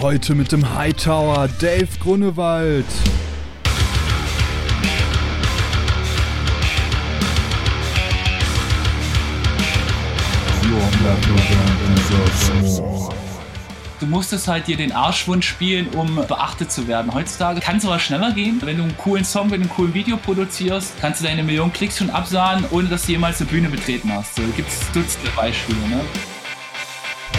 Heute mit dem Hightower Dave Grunewald. Du musstest halt dir den Arschwunsch spielen, um beachtet zu werden. Heutzutage kann es aber schneller gehen. Wenn du einen coolen Song, wenn du ein cooles Video produzierst, kannst du deine Millionen Klicks schon absahen, ohne dass du jemals eine Bühne betreten hast. So gibt es Dutzende Beispiele. Ne?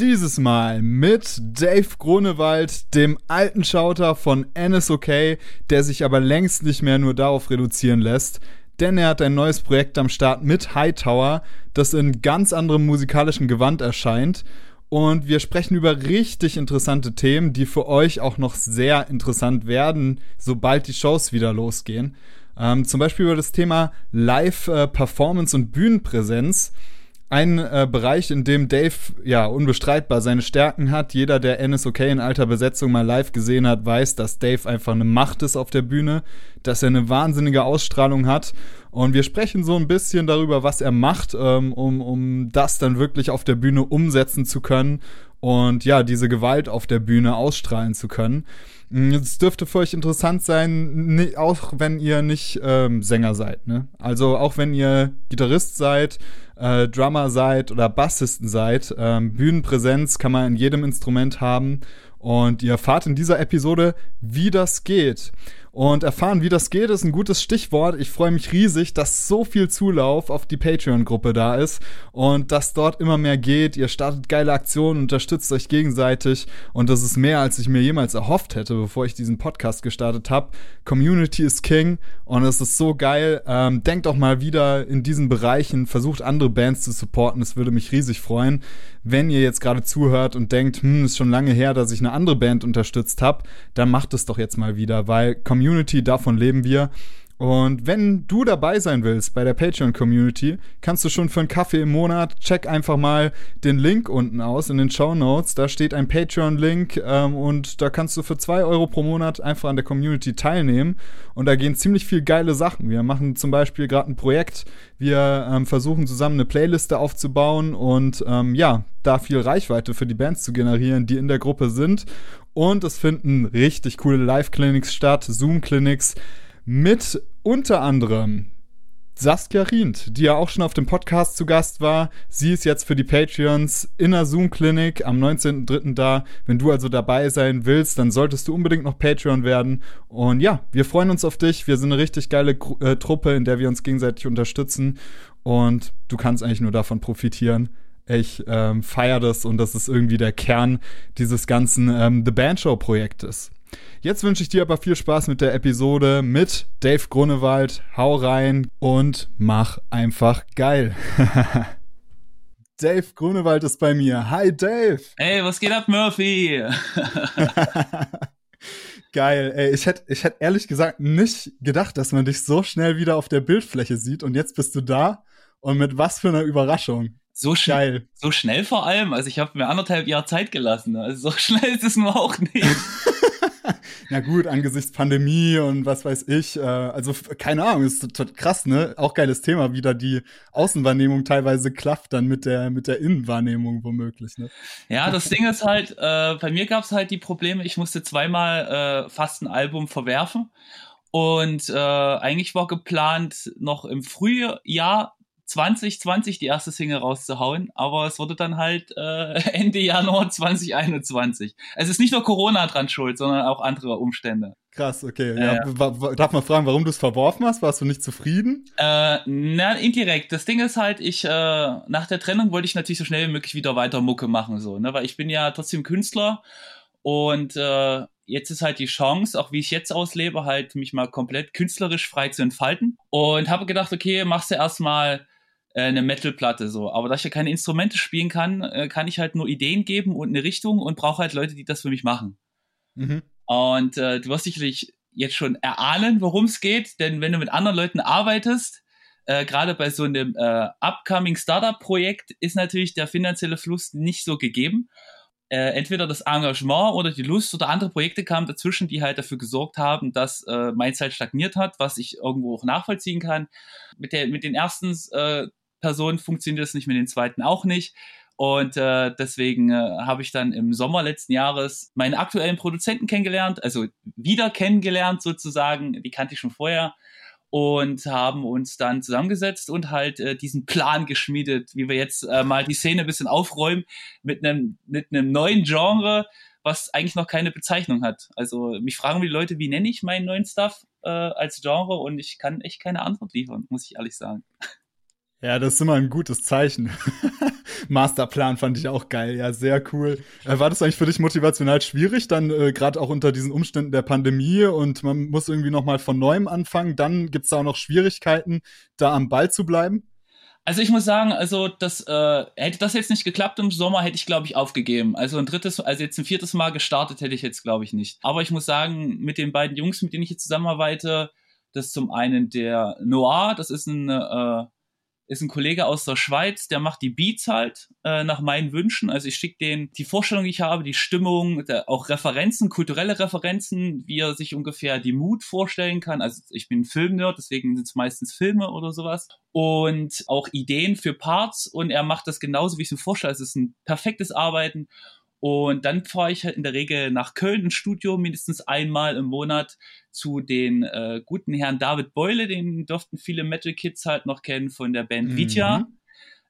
Dieses Mal mit Dave Grunewald, dem alten Schauter von NSOK, der sich aber längst nicht mehr nur darauf reduzieren lässt, denn er hat ein neues Projekt am Start mit Hightower, das in ganz anderem musikalischen Gewand erscheint und wir sprechen über richtig interessante Themen, die für euch auch noch sehr interessant werden, sobald die Shows wieder losgehen. Ähm, zum Beispiel über das Thema Live-Performance äh, und Bühnenpräsenz. Ein äh, Bereich, in dem Dave ja unbestreitbar seine Stärken hat. Jeder, der NSOK in alter Besetzung mal live gesehen hat, weiß, dass Dave einfach eine Macht ist auf der Bühne, dass er eine wahnsinnige Ausstrahlung hat und wir sprechen so ein bisschen darüber, was er macht, ähm, um, um das dann wirklich auf der Bühne umsetzen zu können und ja, diese Gewalt auf der Bühne ausstrahlen zu können. Es dürfte für euch interessant sein, auch wenn ihr nicht ähm, Sänger seid. Ne? Also auch wenn ihr Gitarrist seid, äh, Drummer seid oder Bassisten seid. Ähm, Bühnenpräsenz kann man in jedem Instrument haben. Und ihr erfahrt in dieser Episode, wie das geht. Und erfahren, wie das geht, ist ein gutes Stichwort. Ich freue mich riesig, dass so viel Zulauf auf die Patreon-Gruppe da ist und dass dort immer mehr geht. Ihr startet geile Aktionen, unterstützt euch gegenseitig und das ist mehr, als ich mir jemals erhofft hätte, bevor ich diesen Podcast gestartet habe. Community is King und es ist so geil. Ähm, denkt auch mal wieder in diesen Bereichen, versucht andere Bands zu supporten. Es würde mich riesig freuen. Wenn ihr jetzt gerade zuhört und denkt, hm, ist schon lange her, dass ich eine andere Band unterstützt habe, dann macht es doch jetzt mal wieder, weil Community Community, davon leben wir. Und wenn du dabei sein willst bei der Patreon-Community, kannst du schon für einen Kaffee im Monat, check einfach mal den Link unten aus in den Show Notes. Da steht ein Patreon-Link ähm, und da kannst du für zwei Euro pro Monat einfach an der Community teilnehmen. Und da gehen ziemlich viel geile Sachen. Wir machen zum Beispiel gerade ein Projekt. Wir ähm, versuchen zusammen eine Playliste aufzubauen und ähm, ja, da viel Reichweite für die Bands zu generieren, die in der Gruppe sind. Und es finden richtig coole Live-Clinics statt, Zoom-Clinics mit unter anderem Saskia Rient, die ja auch schon auf dem Podcast zu Gast war. Sie ist jetzt für die Patreons in der Zoom-Klinik am 19.03. da. Wenn du also dabei sein willst, dann solltest du unbedingt noch Patreon werden. Und ja, wir freuen uns auf dich. Wir sind eine richtig geile äh, Truppe, in der wir uns gegenseitig unterstützen. Und du kannst eigentlich nur davon profitieren. Ich ähm, feiere das und das ist irgendwie der Kern dieses ganzen ähm, The Band Show Projektes. Jetzt wünsche ich dir aber viel Spaß mit der Episode mit Dave Grunewald. Hau rein und mach einfach geil. Dave Grunewald ist bei mir. Hi Dave. Hey, was geht ab, Murphy? Geil, ey, ich hätte ich hätt ehrlich gesagt nicht gedacht, dass man dich so schnell wieder auf der Bildfläche sieht und jetzt bist du da und mit was für einer Überraschung. So schnell. So schnell vor allem. Also ich habe mir anderthalb Jahre Zeit gelassen. Also so schnell ist es nur auch nicht. Na gut, angesichts Pandemie und was weiß ich. Äh, also keine Ahnung, ist krass, ne? Auch geiles Thema, wie da die Außenwahrnehmung teilweise klafft dann mit der mit der Innenwahrnehmung womöglich. Ne? Ja, das Ding ist halt, äh, bei mir gab es halt die Probleme. Ich musste zweimal äh, fast ein Album verwerfen. Und äh, eigentlich war geplant, noch im Frühjahr 2020 die erste Single rauszuhauen, aber es wurde dann halt äh, Ende Januar 2021. Es ist nicht nur Corona dran schuld, sondern auch andere Umstände. Krass, okay. Ja, ja. Darf man fragen, warum du es verworfen hast? Warst du nicht zufrieden? Äh, na, indirekt. Das Ding ist halt, ich, äh, nach der Trennung wollte ich natürlich so schnell wie möglich wieder weiter Mucke machen, so, ne? Weil ich bin ja trotzdem Künstler und äh, jetzt ist halt die Chance, auch wie ich jetzt auslebe, halt mich mal komplett künstlerisch frei zu entfalten. Und habe gedacht, okay, machst du erstmal äh, eine Metal-Platte so. Aber da ich ja keine Instrumente spielen kann, äh, kann ich halt nur Ideen geben und eine Richtung und brauche halt Leute, die das für mich machen. Mhm. Und äh, du wirst sicherlich jetzt schon erahnen, worum es geht, denn wenn du mit anderen Leuten arbeitest, äh, gerade bei so einem äh, upcoming Startup-Projekt ist natürlich der finanzielle Fluss nicht so gegeben. Äh, entweder das Engagement oder die Lust oder andere Projekte kamen dazwischen, die halt dafür gesorgt haben, dass äh, mein Zeit stagniert hat, was ich irgendwo auch nachvollziehen kann. Mit, der, mit den ersten äh, Personen funktioniert das nicht, mit den zweiten auch nicht. Und äh, deswegen äh, habe ich dann im Sommer letzten Jahres meinen aktuellen Produzenten kennengelernt, also wieder kennengelernt sozusagen. Die kannte ich schon vorher und haben uns dann zusammengesetzt und halt äh, diesen Plan geschmiedet, wie wir jetzt äh, mal die Szene ein bisschen aufräumen mit einem mit neuen Genre, was eigentlich noch keine Bezeichnung hat. Also mich fragen die Leute, wie nenne ich meinen neuen Stuff äh, als Genre und ich kann echt keine Antwort liefern, muss ich ehrlich sagen. Ja, das ist immer ein gutes Zeichen. Masterplan fand ich auch geil, ja, sehr cool. Äh, war das eigentlich für dich motivational schwierig, dann äh, gerade auch unter diesen Umständen der Pandemie und man muss irgendwie noch mal von neuem anfangen? Dann gibt's da auch noch Schwierigkeiten, da am Ball zu bleiben? Also ich muss sagen, also das äh, hätte das jetzt nicht geklappt im Sommer, hätte ich glaube ich aufgegeben. Also ein drittes, also jetzt ein viertes Mal gestartet hätte ich jetzt glaube ich nicht. Aber ich muss sagen, mit den beiden Jungs, mit denen ich jetzt zusammenarbeite, das ist zum einen der Noir, das ist ein äh, ist ein Kollege aus der Schweiz, der macht die Beats halt äh, nach meinen Wünschen. Also ich schicke denen die Vorstellung, die ich habe, die Stimmung, der, auch Referenzen, kulturelle Referenzen, wie er sich ungefähr die Mut vorstellen kann. Also ich bin Filmnerd, deswegen sind es meistens Filme oder sowas. Und auch Ideen für Parts und er macht das genauso, wie ich es mir vorstelle. Es ist ein perfektes Arbeiten und dann fahre ich halt in der Regel nach Köln ins Studio, mindestens einmal im Monat zu den äh, guten Herrn David Beule, den durften viele Metal Kids halt noch kennen von der Band mhm. Vitya.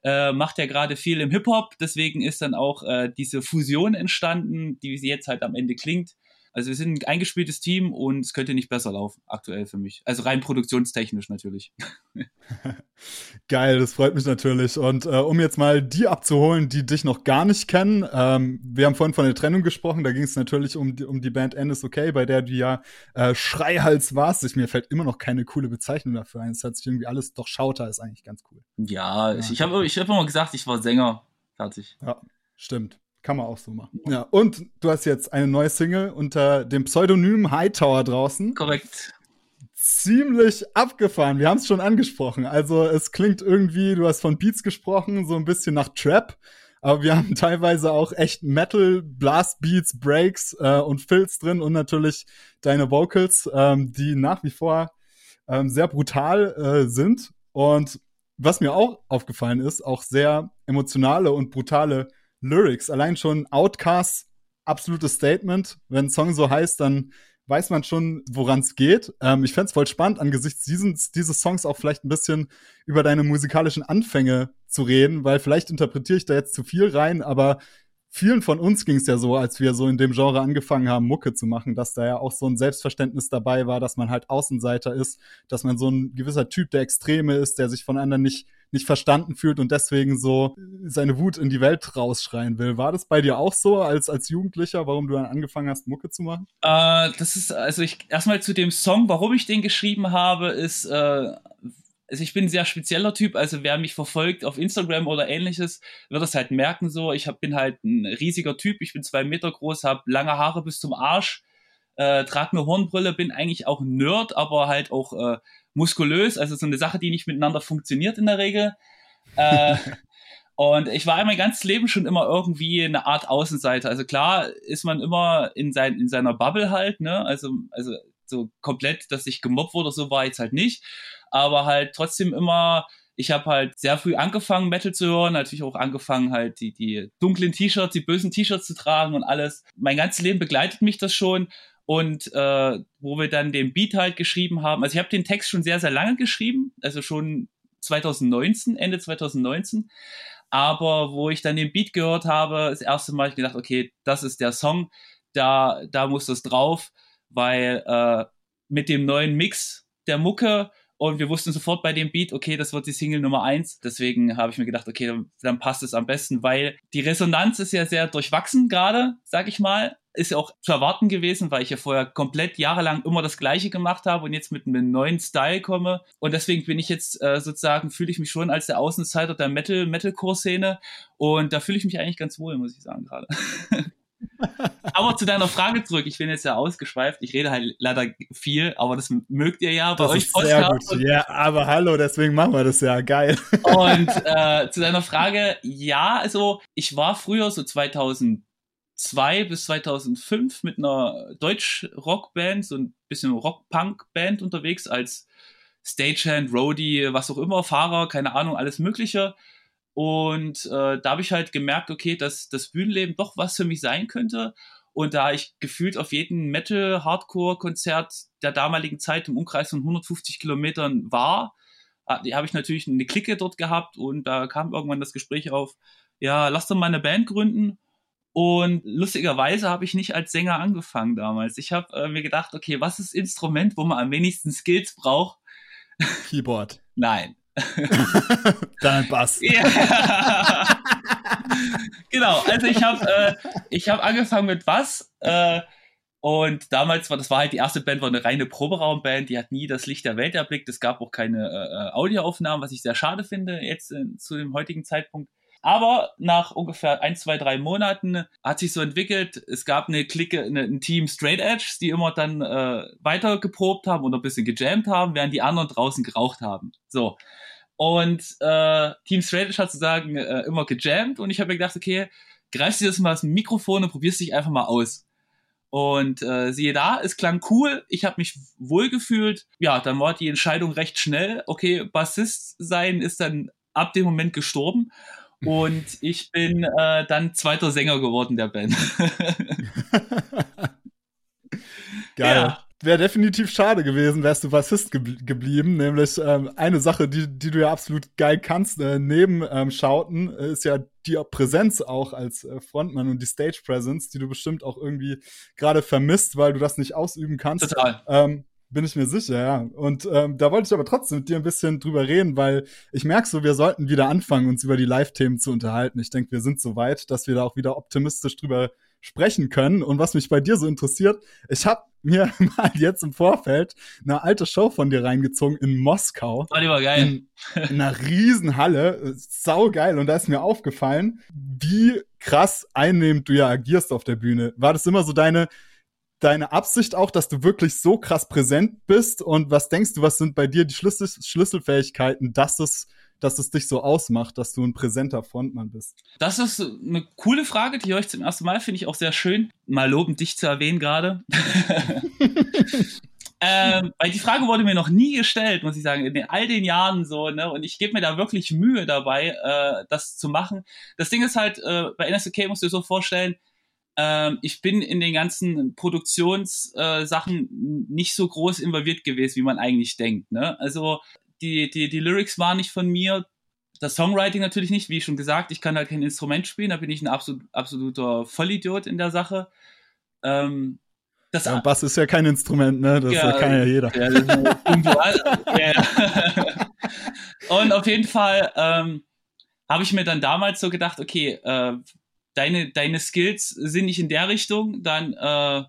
Äh, macht ja gerade viel im Hip-Hop, deswegen ist dann auch äh, diese Fusion entstanden, die sie jetzt halt am Ende klingt. Also wir sind ein eingespieltes Team und es könnte nicht besser laufen, aktuell für mich. Also rein produktionstechnisch natürlich. Geil, das freut mich natürlich. Und äh, um jetzt mal die abzuholen, die dich noch gar nicht kennen, ähm, wir haben vorhin von der Trennung gesprochen, da ging es natürlich um die, um die Band End is Okay, bei der du ja äh, Schreihals warst. Ich, mir fällt immer noch keine coole Bezeichnung dafür ein. Es hat sich irgendwie alles, doch Schauter ist eigentlich ganz cool. Ja, ja. ich, ich habe ich hab immer gesagt, ich war Sänger. Fertig. Ja, stimmt. Kann man auch so machen. Ja, und du hast jetzt eine neue Single unter dem Pseudonym Hightower draußen. Korrekt. Ziemlich abgefahren. Wir haben es schon angesprochen. Also es klingt irgendwie, du hast von Beats gesprochen, so ein bisschen nach Trap. Aber wir haben teilweise auch echt Metal, Blast Beats, Breaks äh, und Fills drin und natürlich deine Vocals, ähm, die nach wie vor ähm, sehr brutal äh, sind. Und was mir auch aufgefallen ist, auch sehr emotionale und brutale Lyrics. Allein schon Outcasts, absolutes Statement. Wenn ein Song so heißt, dann weiß man schon, woran es geht. Ähm, ich fände voll spannend, angesichts dieses, dieses Songs auch vielleicht ein bisschen über deine musikalischen Anfänge zu reden, weil vielleicht interpretiere ich da jetzt zu viel rein, aber vielen von uns ging es ja so, als wir so in dem Genre angefangen haben, Mucke zu machen, dass da ja auch so ein Selbstverständnis dabei war, dass man halt Außenseiter ist, dass man so ein gewisser Typ der Extreme ist, der sich von anderen nicht nicht verstanden fühlt und deswegen so seine Wut in die Welt rausschreien will. War das bei dir auch so als, als Jugendlicher, warum du dann angefangen hast, Mucke zu machen? Äh, das ist, also ich, erstmal zu dem Song, warum ich den geschrieben habe, ist, äh, also ich bin ein sehr spezieller Typ, also wer mich verfolgt auf Instagram oder ähnliches, wird das halt merken so. Ich hab, bin halt ein riesiger Typ, ich bin zwei Meter groß, habe lange Haare bis zum Arsch, äh, trage eine Hornbrille, bin eigentlich auch ein Nerd, aber halt auch äh, muskulös, also so eine Sache, die nicht miteinander funktioniert in der Regel. Äh, und ich war mein ganzes Leben schon immer irgendwie eine Art Außenseiter. Also klar ist man immer in, sein, in seiner Bubble halt, ne? Also, also so komplett, dass ich gemobbt wurde, so war jetzt halt nicht. Aber halt trotzdem immer, ich habe halt sehr früh angefangen, Metal zu hören, natürlich auch angefangen, halt die, die dunklen T-Shirts, die bösen T-Shirts zu tragen und alles. Mein ganzes Leben begleitet mich das schon und äh, wo wir dann den Beat halt geschrieben haben. Also ich habe den Text schon sehr, sehr lange geschrieben, also schon 2019, Ende 2019. Aber wo ich dann den Beat gehört habe, das erste Mal ich gedacht, okay, das ist der Song, da, da muss das drauf, weil äh, mit dem neuen Mix der Mucke und wir wussten sofort bei dem Beat, okay, das wird die Single Nummer eins. Deswegen habe ich mir gedacht, okay, dann, dann passt es am besten, weil die Resonanz ist ja sehr durchwachsen gerade, sag ich mal ist ja auch zu erwarten gewesen, weil ich ja vorher komplett jahrelang immer das Gleiche gemacht habe und jetzt mit einem neuen Style komme. Und deswegen bin ich jetzt äh, sozusagen, fühle ich mich schon als der Außenseiter der Metal, Metalcore-Szene. Und da fühle ich mich eigentlich ganz wohl, muss ich sagen, gerade. aber zu deiner Frage zurück, ich bin jetzt ja ausgeschweift, ich rede halt leider viel, aber das mögt ihr ja bei das euch ist sehr gut. Ja, aber hallo, deswegen machen wir das ja geil. Und äh, zu deiner Frage, ja, also ich war früher so 2002 bis 2005 mit einer Deutsch-Rock-Band, so ein bisschen Rock-Punk-Band unterwegs als Stagehand, Roadie, was auch immer, Fahrer, keine Ahnung, alles Mögliche. Und äh, da habe ich halt gemerkt, okay, dass das Bühnenleben doch was für mich sein könnte. Und da ich gefühlt auf jedem Metal-Hardcore-Konzert der damaligen Zeit im Umkreis von 150 Kilometern war, habe ich natürlich eine Clique dort gehabt und da kam irgendwann das Gespräch auf, ja, lass doch mal eine Band gründen. Und lustigerweise habe ich nicht als Sänger angefangen damals. Ich habe äh, mir gedacht, okay, was ist Instrument, wo man am wenigsten Skills braucht? Keyboard. Nein. Dann Bass. Ja. genau, also ich habe äh, hab angefangen mit Bass äh, und damals war das war halt die erste Band, war eine reine Proberaumband, die hat nie das Licht der Welt erblickt, es gab auch keine äh, Audioaufnahmen, was ich sehr schade finde jetzt äh, zu dem heutigen Zeitpunkt. Aber nach ungefähr ein, zwei, drei Monaten hat sich so entwickelt. Es gab eine Clique, eine, ein Team Straight Edge, die immer dann äh, weiter geprobt haben und ein bisschen gejammt haben, während die anderen draußen geraucht haben. So. Und äh, Team Straight Edge hat sozusagen äh, immer gejammt und ich habe mir gedacht, okay, greifst du das mal dem Mikrofon und probierst dich einfach mal aus. Und äh, siehe da, es klang cool, ich habe mich wohlgefühlt. Ja, dann war die Entscheidung recht schnell. Okay, Bassist sein ist dann ab dem Moment gestorben. Und ich bin äh, dann zweiter Sänger geworden der Band. Geil. Ja. Wäre definitiv schade gewesen, wärst du Bassist gebl geblieben. Nämlich ähm, eine Sache, die, die du ja absolut geil kannst, äh, neben ähm, Schauten, äh, ist ja die Präsenz auch als äh, Frontmann und die Stage Presence, die du bestimmt auch irgendwie gerade vermisst, weil du das nicht ausüben kannst. Total. Ähm, bin ich mir sicher, ja. Und ähm, da wollte ich aber trotzdem mit dir ein bisschen drüber reden, weil ich merke so, wir sollten wieder anfangen, uns über die Live-Themen zu unterhalten. Ich denke, wir sind so weit, dass wir da auch wieder optimistisch drüber sprechen können. Und was mich bei dir so interessiert, ich habe mir mal jetzt im Vorfeld eine alte Show von dir reingezogen in Moskau. War die war geil. In, in einer riesen Halle. Sau geil. Und da ist mir aufgefallen, wie krass einnehmend du ja agierst auf der Bühne. War das immer so deine deine Absicht auch, dass du wirklich so krass präsent bist? Und was denkst du, was sind bei dir die Schlüssel Schlüsselfähigkeiten, dass es, dass es dich so ausmacht, dass du ein präsenter Frontmann bist? Das ist eine coole Frage, die höre ich zum ersten Mal, finde ich auch sehr schön. Mal lobend dich zu erwähnen gerade. ähm, weil die Frage wurde mir noch nie gestellt, muss ich sagen, in all den Jahren so, ne? Und ich gebe mir da wirklich Mühe dabei, äh, das zu machen. Das Ding ist halt, äh, bei NSOK musst du dir so vorstellen, ähm, ich bin in den ganzen Produktionssachen äh, nicht so groß involviert gewesen, wie man eigentlich denkt. Ne? Also die, die, die Lyrics waren nicht von mir, das Songwriting natürlich nicht, wie schon gesagt, ich kann halt kein Instrument spielen, da bin ich ein absolut, absoluter Vollidiot in der Sache. Ähm, das ja, Bass ist ja kein Instrument, ne? Das ja, kann ja jeder. Ja, ja. Und auf jeden Fall ähm, habe ich mir dann damals so gedacht, okay, äh, deine, deine Skills sind nicht in der Richtung, dann äh,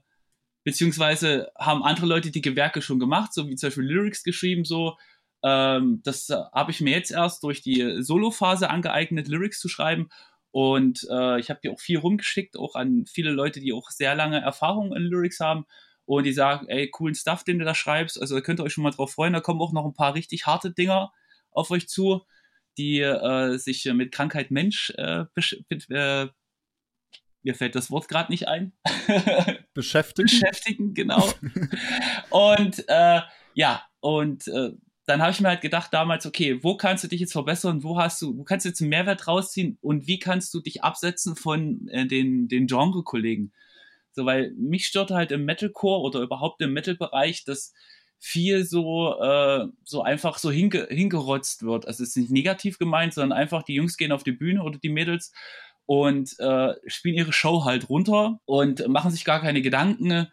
beziehungsweise haben andere Leute die Gewerke schon gemacht, so wie zum Beispiel Lyrics geschrieben, so. Ähm, das äh, habe ich mir jetzt erst durch die Solo-Phase angeeignet, Lyrics zu schreiben. Und äh, ich habe die auch viel rumgeschickt, auch an viele Leute, die auch sehr lange Erfahrung in Lyrics haben. Und die sagen, ey, coolen Stuff, den du da schreibst. Also da könnt ihr euch schon mal drauf freuen. Da kommen auch noch ein paar richtig harte Dinger auf euch zu, die äh, sich mit Krankheit Mensch äh, äh mir fällt das Wort gerade nicht ein. Beschäftigen. Beschäftigen, genau. und äh, ja, und äh, dann habe ich mir halt gedacht damals, okay, wo kannst du dich jetzt verbessern, wo hast du, wo kannst du jetzt einen Mehrwert rausziehen und wie kannst du dich absetzen von äh, den, den Genre-Kollegen? So, weil mich stört halt im Metalcore oder überhaupt im Metal-Bereich, dass viel so, äh, so einfach so hinge hingerotzt wird. Also es ist nicht negativ gemeint, sondern einfach die Jungs gehen auf die Bühne oder die Mädels und äh, spielen ihre Show halt runter und machen sich gar keine Gedanken,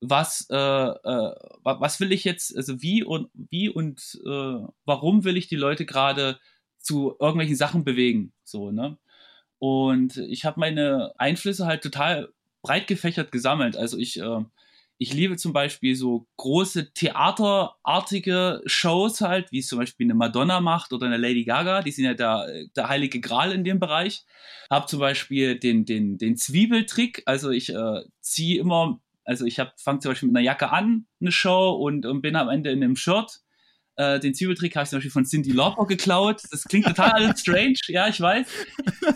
was äh, äh, was will ich jetzt, also wie und wie und äh, warum will ich die Leute gerade zu irgendwelchen Sachen bewegen, so ne? Und ich habe meine Einflüsse halt total breit gefächert gesammelt. Also ich äh, ich liebe zum Beispiel so große theaterartige Shows halt, wie es zum Beispiel eine Madonna macht oder eine Lady Gaga. Die sind ja der, der heilige Gral in dem Bereich. Hab zum Beispiel den, den, den Zwiebeltrick. Also ich äh, ziehe immer, also ich fange zum Beispiel mit einer Jacke an, eine Show und, und bin am Ende in einem Shirt. Äh, den Zwiebeltrick habe ich zum Beispiel von Cindy Lauper geklaut. Das klingt total strange, ja, ich weiß.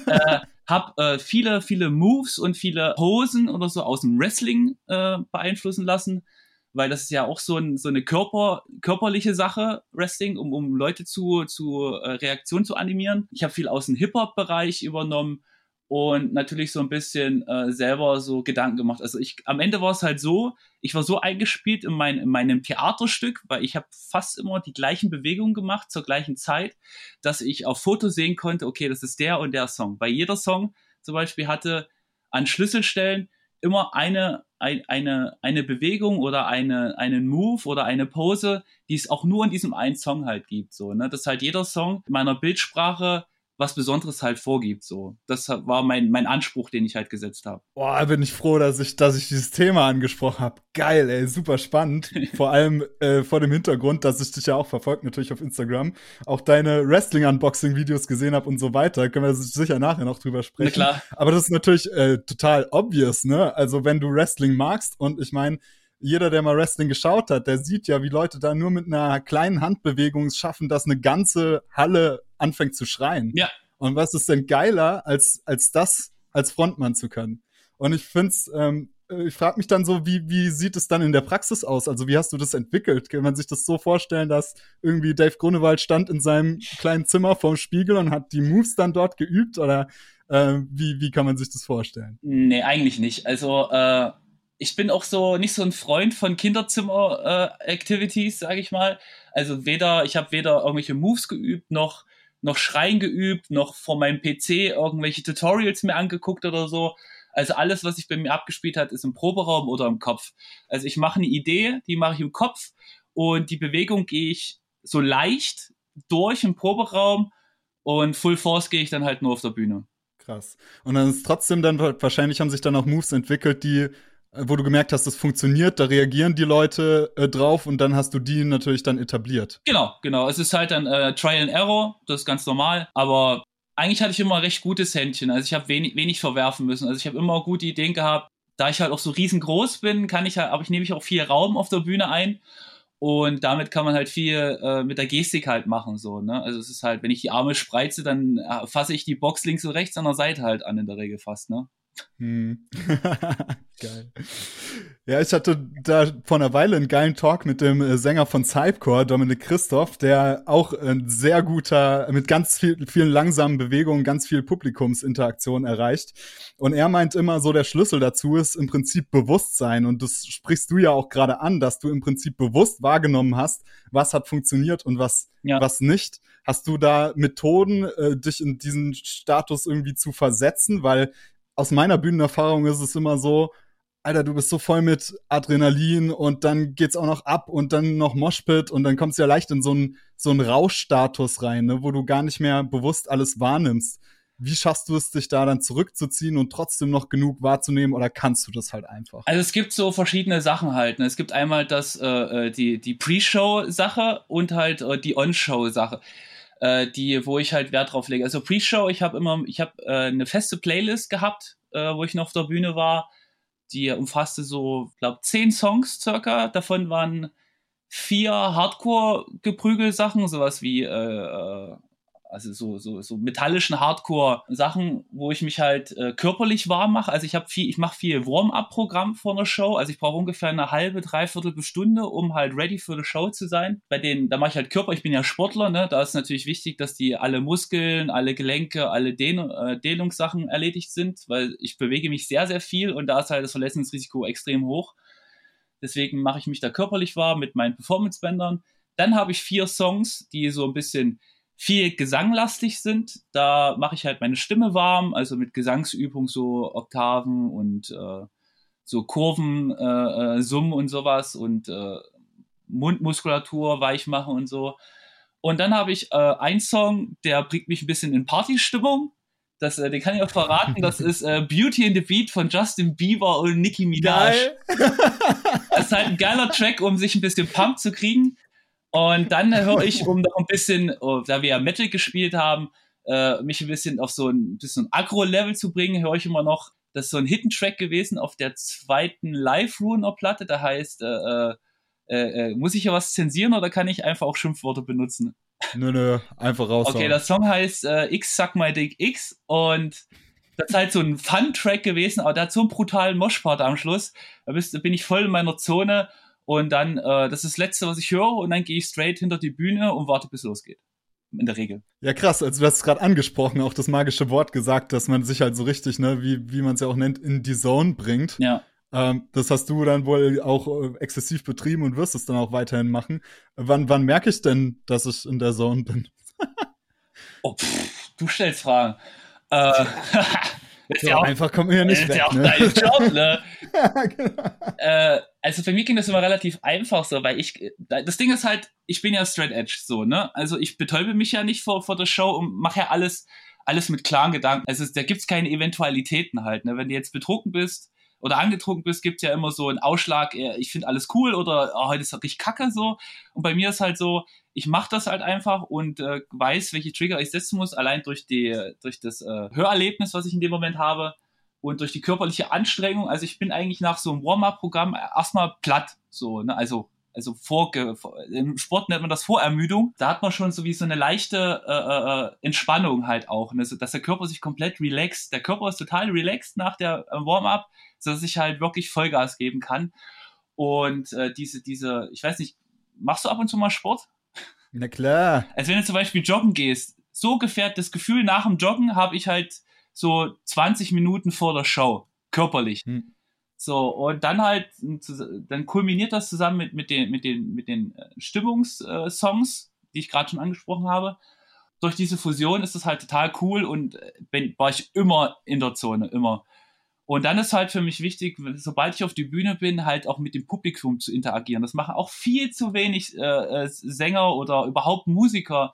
Äh, hab äh, viele, viele Moves und viele Posen oder so aus dem Wrestling äh, beeinflussen lassen, weil das ist ja auch so, ein, so eine Körper, körperliche Sache, Wrestling, um, um Leute zu, zu äh, Reaktion zu animieren. Ich habe viel aus dem Hip-Hop-Bereich übernommen und natürlich so ein bisschen äh, selber so Gedanken gemacht. Also ich am Ende war es halt so, ich war so eingespielt in, mein, in meinem Theaterstück, weil ich habe fast immer die gleichen Bewegungen gemacht zur gleichen Zeit, dass ich auf Foto sehen konnte, okay, das ist der und der Song. Weil jeder Song zum Beispiel hatte an Schlüsselstellen immer eine, ein, eine, eine Bewegung oder eine, einen Move oder eine Pose, die es auch nur in diesem einen Song halt gibt. So, ne? Dass halt jeder Song in meiner Bildsprache was Besonderes halt vorgibt. So, das war mein, mein Anspruch, den ich halt gesetzt habe. Boah, bin ich froh, dass ich, dass ich dieses Thema angesprochen habe. Geil, ey, super spannend. vor allem äh, vor dem Hintergrund, dass ich dich ja auch verfolgt, natürlich auf Instagram, auch deine Wrestling-Unboxing-Videos gesehen habe und so weiter. Können wir sicher nachher noch drüber sprechen. Na klar. Aber das ist natürlich äh, total obvious, ne? Also wenn du Wrestling magst und ich meine, jeder, der mal Wrestling geschaut hat, der sieht ja, wie Leute da nur mit einer kleinen Handbewegung es schaffen, dass eine ganze Halle anfängt zu schreien. Ja. Und was ist denn geiler, als, als das als Frontmann zu können? Und ich finde es, ähm, ich frage mich dann so, wie, wie sieht es dann in der Praxis aus? Also wie hast du das entwickelt? Kann man sich das so vorstellen, dass irgendwie Dave Grunewald stand in seinem kleinen Zimmer vorm Spiegel und hat die Moves dann dort geübt? Oder äh, wie, wie kann man sich das vorstellen? Nee, eigentlich nicht. Also äh, ich bin auch so nicht so ein Freund von Kinderzimmer-Activities, äh, sage ich mal. Also weder, ich habe weder irgendwelche Moves geübt, noch, noch Schreien geübt, noch vor meinem PC irgendwelche Tutorials mir angeguckt oder so. Also alles, was sich bei mir abgespielt hat, ist im Proberaum oder im Kopf. Also ich mache eine Idee, die mache ich im Kopf und die Bewegung gehe ich so leicht durch im Proberaum und Full Force gehe ich dann halt nur auf der Bühne. Krass. Und dann ist trotzdem dann, wahrscheinlich haben sich dann auch Moves entwickelt, die wo du gemerkt hast, das funktioniert, da reagieren die Leute äh, drauf und dann hast du die natürlich dann etabliert. Genau, genau. Es ist halt dann äh, Trial and Error, das ist ganz normal, aber eigentlich hatte ich immer recht gutes Händchen. Also ich habe wenig, wenig verwerfen müssen. Also ich habe immer gute Ideen gehabt. Da ich halt auch so riesengroß bin, kann ich halt, aber ich nehme ich auch viel Raum auf der Bühne ein. Und damit kann man halt viel äh, mit der Gestik halt machen, so, ne? Also es ist halt, wenn ich die Arme spreize, dann äh, fasse ich die Box links und rechts an der Seite halt an in der Regel fast, ne? Hm. Geil. Ja, ich hatte da vor einer Weile einen geilen Talk mit dem äh, Sänger von Cypcore, Dominik Christoph, der auch ein sehr guter, mit ganz viel, vielen langsamen Bewegungen, ganz viel Publikumsinteraktion erreicht. Und er meint immer so, der Schlüssel dazu ist im Prinzip Bewusstsein. Und das sprichst du ja auch gerade an, dass du im Prinzip bewusst wahrgenommen hast, was hat funktioniert und was, ja. was nicht. Hast du da Methoden, äh, dich in diesen Status irgendwie zu versetzen? Weil aus meiner Bühnenerfahrung ist es immer so, Alter, du bist so voll mit Adrenalin und dann geht's auch noch ab und dann noch Moshpit und dann kommst du ja leicht in so einen so einen Rauschstatus rein, ne, wo du gar nicht mehr bewusst alles wahrnimmst. Wie schaffst du es, dich da dann zurückzuziehen und trotzdem noch genug wahrzunehmen oder kannst du das halt einfach? Also es gibt so verschiedene Sachen halt. Ne? Es gibt einmal das äh, äh die die Pre-Show-Sache und halt äh, die On-Show-Sache äh, die, wo ich halt Wert drauf lege. Also Pre-Show, ich habe immer, ich habe äh, eine feste Playlist gehabt, äh, wo ich noch auf der Bühne war. Die umfasste so, glaube zehn Songs circa. Davon waren vier Hardcore-Geprügel-Sachen, sowas wie äh, äh also so, so, so metallischen Hardcore-Sachen, wo ich mich halt äh, körperlich warm mache. Also ich habe viel, ich mache viel Warm-up-Programm vor einer Show. Also ich brauche ungefähr eine halbe, dreiviertel Stunde, um halt ready für die Show zu sein. Bei denen, da mache ich halt Körper, ich bin ja Sportler, ne? Da ist natürlich wichtig, dass die alle Muskeln, alle Gelenke, alle Dehn äh, Dehnungssachen erledigt sind, weil ich bewege mich sehr, sehr viel und da ist halt das Verletzungsrisiko extrem hoch. Deswegen mache ich mich da körperlich warm mit meinen Performance-Bändern. Dann habe ich vier Songs, die so ein bisschen viel gesanglastig sind. Da mache ich halt meine Stimme warm, also mit Gesangsübung so Oktaven und äh, so Kurven, äh, äh, Summen und sowas und äh, Mundmuskulatur weich machen und so. Und dann habe ich äh, einen Song, der bringt mich ein bisschen in Partystimmung. Das, äh, den kann ich auch verraten. Das ist äh, Beauty in the Beat von Justin Bieber und Nicki Minaj. das ist halt ein geiler Track, um sich ein bisschen Pump zu kriegen. Und dann höre ich, um noch ein bisschen, oh, da wir ja Metal gespielt haben, äh, mich ein bisschen auf so ein bisschen Agro-Level zu bringen, höre ich immer noch, das ist so ein Hidden Track gewesen auf der zweiten Live-Runer-Platte, da heißt, äh, äh, äh, muss ich ja was zensieren oder kann ich einfach auch Schimpfworte benutzen? Nö, nö, einfach raus. Okay, der Song heißt äh, X Suck My Dick X und das ist halt so ein Fun-Track gewesen, aber der hat so einen brutalen Moshpart am Schluss. Da, bist, da bin ich voll in meiner Zone und dann, äh, das ist das Letzte, was ich höre und dann gehe ich straight hinter die Bühne und warte, bis es losgeht. In der Regel. Ja, krass. Also du hast gerade angesprochen, auch das magische Wort gesagt, dass man sich halt so richtig, ne, wie, wie man es ja auch nennt, in die Zone bringt. Ja. Ähm, das hast du dann wohl auch äh, exzessiv betrieben und wirst es dann auch weiterhin machen. Wann, wann merke ich denn, dass ich in der Zone bin? oh, pff, du stellst Fragen. Äh, ist ja, auch, einfach kommt mir ja nicht ist weg. ja auch ne? dein Job, ne? genau. äh, also für mich ging das immer relativ einfach so, weil ich, das Ding ist halt, ich bin ja straight edge so, ne? Also ich betäube mich ja nicht vor, vor der Show und mache ja alles, alles mit klaren Gedanken. Also da gibt's keine Eventualitäten halt, ne? Wenn du jetzt betrunken bist, oder angetrunken bist, gibt's ja immer so einen Ausschlag, ich finde alles cool oder oh, heute ist richtig kacke so. Und bei mir ist halt so, ich mache das halt einfach und äh, weiß, welche Trigger ich setzen muss, allein durch, die, durch das äh, Hörerlebnis, was ich in dem Moment habe und durch die körperliche Anstrengung. Also ich bin eigentlich nach so einem Warm-up-Programm erstmal platt, so, ne? also also vor, im Sport nennt man das Vorermüdung, da hat man schon so wie so eine leichte äh, äh, Entspannung halt auch, ne? so, dass der Körper sich komplett relaxt. Der Körper ist total relaxed nach der äh, Warm-up, so dass ich halt wirklich Vollgas geben kann. Und äh, diese, diese, ich weiß nicht, machst du ab und zu mal Sport? Na klar. Also wenn du zum Beispiel joggen gehst, so gefährt das Gefühl nach dem Joggen habe ich halt so 20 Minuten vor der Show, körperlich. Hm. So, und dann halt, dann kulminiert das zusammen mit, mit den, mit den, mit den äh, Stimmungssongs, die ich gerade schon angesprochen habe. Durch diese Fusion ist das halt total cool und äh, bin, war ich immer in der Zone, immer. Und dann ist halt für mich wichtig, sobald ich auf die Bühne bin, halt auch mit dem Publikum zu interagieren. Das machen auch viel zu wenig äh, äh Sänger oder überhaupt Musiker,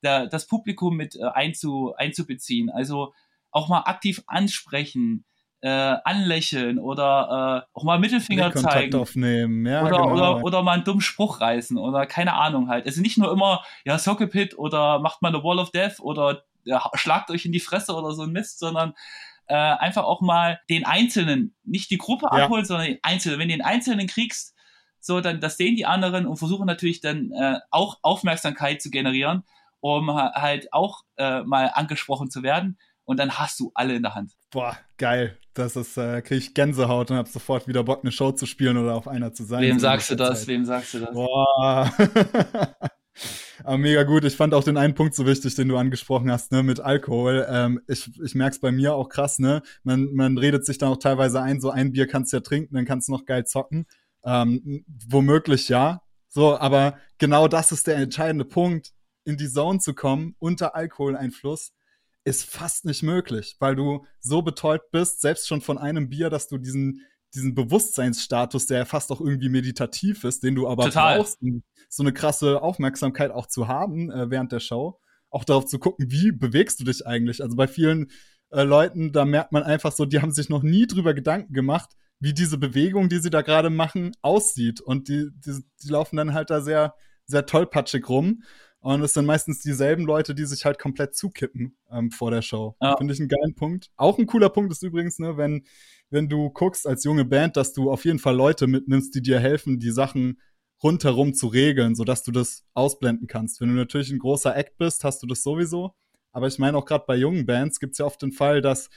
da, das Publikum mit äh, einzu, einzubeziehen. Also auch mal aktiv ansprechen, äh, anlächeln oder äh, auch mal Mittelfinger zeigen. aufnehmen, ja, oder, genau. oder, oder mal einen dummen Spruch reißen oder keine Ahnung halt. Also nicht nur immer, ja, Socket Pit oder macht mal eine Wall of Death oder ja, schlagt euch in die Fresse oder so ein Mist, sondern äh, einfach auch mal den Einzelnen, nicht die Gruppe ja. abholen, sondern den Einzelnen. Wenn du den Einzelnen kriegst, so, dann das sehen die anderen und versuchen natürlich dann äh, auch Aufmerksamkeit zu generieren, um halt auch äh, mal angesprochen zu werden. Und dann hast du alle in der Hand. Boah, geil. Das ist, äh, kriege ich Gänsehaut und habe sofort wieder Bock, eine Show zu spielen oder auf einer zu sein. Wem sagst du das? Zeit. Wem sagst du das? Boah. Aber mega gut. Ich fand auch den einen Punkt so wichtig, den du angesprochen hast, ne, mit Alkohol. Ähm, ich ich merke es bei mir auch krass, ne? Man, man redet sich dann auch teilweise ein, so ein Bier kannst du ja trinken, dann kannst du noch geil zocken. Ähm, womöglich ja. So, aber genau das ist der entscheidende Punkt, in die Zone zu kommen unter Alkoholeinfluss ist fast nicht möglich, weil du so betäubt bist, selbst schon von einem Bier, dass du diesen diesen Bewusstseinsstatus, der ja fast auch irgendwie meditativ ist, den du aber Total. brauchst, um so eine krasse Aufmerksamkeit auch zu haben äh, während der Show, auch darauf zu gucken, wie bewegst du dich eigentlich. Also bei vielen äh, Leuten, da merkt man einfach so, die haben sich noch nie drüber Gedanken gemacht, wie diese Bewegung, die sie da gerade machen, aussieht. Und die, die, die laufen dann halt da sehr, sehr tollpatschig rum. Und es sind meistens dieselben Leute, die sich halt komplett zukippen ähm, vor der Show. Ja. Finde ich einen geilen Punkt. Auch ein cooler Punkt ist übrigens, ne, wenn wenn du guckst als junge Band, dass du auf jeden Fall Leute mitnimmst, die dir helfen, die Sachen rundherum zu regeln, sodass du das ausblenden kannst. Wenn du natürlich ein großer Act bist, hast du das sowieso. Aber ich meine auch gerade bei jungen Bands gibt es ja oft den Fall, dass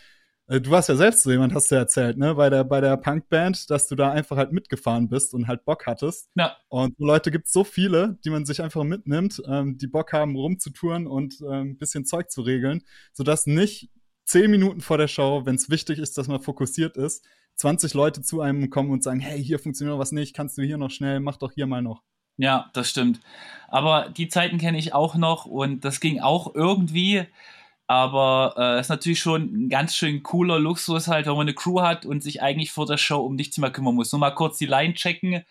du warst ja selbst so jemand, hast du ja erzählt, ne, bei der bei der Punkband, dass du da einfach halt mitgefahren bist und halt Bock hattest. Ja. Und Leute gibt es so viele, die man sich einfach mitnimmt, ähm, die Bock haben rumzutouren und ähm, ein bisschen Zeug zu regeln, sodass nicht zehn Minuten vor der Show, wenn es wichtig ist, dass man fokussiert ist, 20 Leute zu einem kommen und sagen, hey, hier funktioniert was nicht, kannst du hier noch schnell, mach doch hier mal noch. Ja, das stimmt. Aber die Zeiten kenne ich auch noch und das ging auch irgendwie. Aber es äh, ist natürlich schon ein ganz schön cooler Luxus halt, wenn man eine Crew hat und sich eigentlich vor der Show um nichts mehr kümmern muss. Nur mal kurz die Line checken,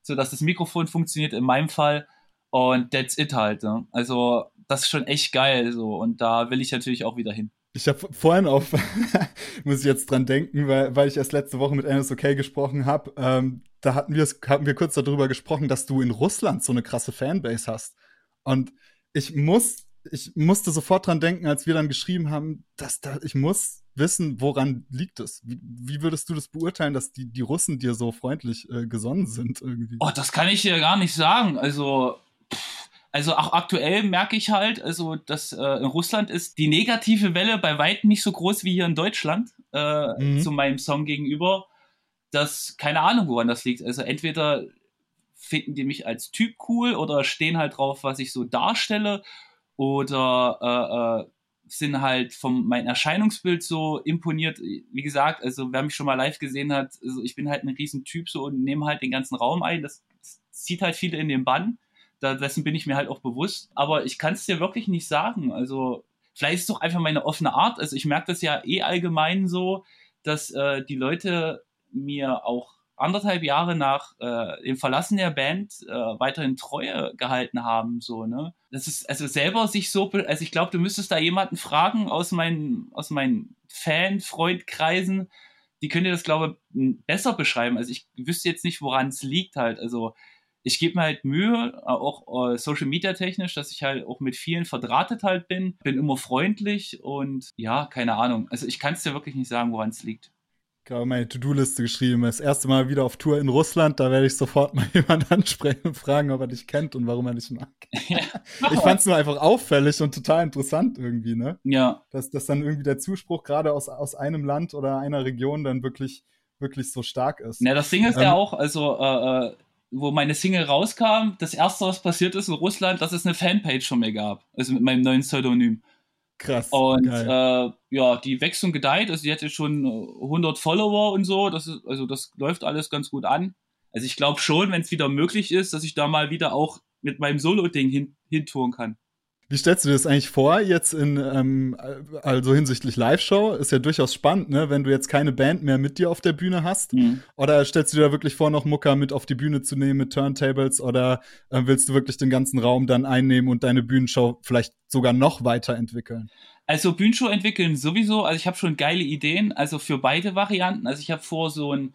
sodass das Mikrofon funktioniert in meinem Fall. Und that's it halt. Ne? Also, das ist schon echt geil so. Und da will ich natürlich auch wieder hin. Ich habe vorhin auf, muss ich jetzt dran denken, weil, weil ich erst letzte Woche mit NSOK gesprochen habe. Ähm, da hatten hatten wir kurz darüber gesprochen, dass du in Russland so eine krasse Fanbase hast. Und ich muss, ich musste sofort dran denken, als wir dann geschrieben haben, dass da, ich muss wissen, woran liegt es? Wie, wie würdest du das beurteilen, dass die, die Russen dir so freundlich äh, gesonnen sind irgendwie? Oh, das kann ich dir gar nicht sagen. Also, also auch aktuell merke ich halt, also dass äh, in Russland ist die negative Welle bei weitem nicht so groß wie hier in Deutschland äh, mhm. zu meinem Song gegenüber. Das keine Ahnung, woran das liegt. Also entweder finden die mich als Typ cool oder stehen halt drauf, was ich so darstelle oder äh, äh, sind halt vom mein Erscheinungsbild so imponiert. Wie gesagt, also wer mich schon mal live gesehen hat, also ich bin halt ein riesen Typ so und nehme halt den ganzen Raum ein. Das, das zieht halt viele in den Bann. Da, dessen bin ich mir halt auch bewusst. Aber ich kann es dir wirklich nicht sagen. Also vielleicht ist es doch einfach meine offene Art. Also ich merke das ja eh allgemein so, dass äh, die Leute mir auch anderthalb Jahre nach äh, dem Verlassen der Band äh, weiterhin Treue gehalten haben. So, ne? Das ist also selber sich so, also ich glaube, du müsstest da jemanden fragen aus meinen, aus meinen Fan-Freundkreisen, die könnte das, glaube ich, besser beschreiben. Also ich wüsste jetzt nicht, woran es liegt halt. Also ich gebe mir halt Mühe, auch äh, Social Media technisch, dass ich halt auch mit vielen verdrahtet halt bin, bin immer freundlich und ja, keine Ahnung. Also ich kann es dir wirklich nicht sagen, woran es liegt gerade meine To-Do-Liste geschrieben. Das erste Mal wieder auf Tour in Russland, da werde ich sofort mal jemanden ansprechen und fragen, ob er dich kennt und warum er dich mag. Ja. Ich fand es nur einfach auffällig und total interessant irgendwie, ne? Ja. Dass, dass dann irgendwie der Zuspruch gerade aus, aus einem Land oder einer Region dann wirklich, wirklich so stark ist. Ja, das Ding ist ähm, ja auch, also, äh, äh, wo meine Single rauskam, das erste, was passiert ist in Russland, dass es eine Fanpage von mir gab. Also mit meinem neuen Pseudonym. Krass. Und äh, ja, die wächst und gedeiht. Also die hat jetzt schon 100 äh, Follower und so. Das ist, also das läuft alles ganz gut an. Also ich glaube schon, wenn es wieder möglich ist, dass ich da mal wieder auch mit meinem Solo-Ding hin, hintouren kann. Wie stellst du dir das eigentlich vor, jetzt in, ähm, also hinsichtlich Live-Show? Ist ja durchaus spannend, ne? wenn du jetzt keine Band mehr mit dir auf der Bühne hast. Mhm. Oder stellst du dir da wirklich vor, noch Mucker mit auf die Bühne zu nehmen mit Turntables? Oder äh, willst du wirklich den ganzen Raum dann einnehmen und deine Bühnenshow vielleicht sogar noch weiterentwickeln? Also Bühnenshow entwickeln sowieso. Also ich habe schon geile Ideen, also für beide Varianten. Also ich habe vor, so ein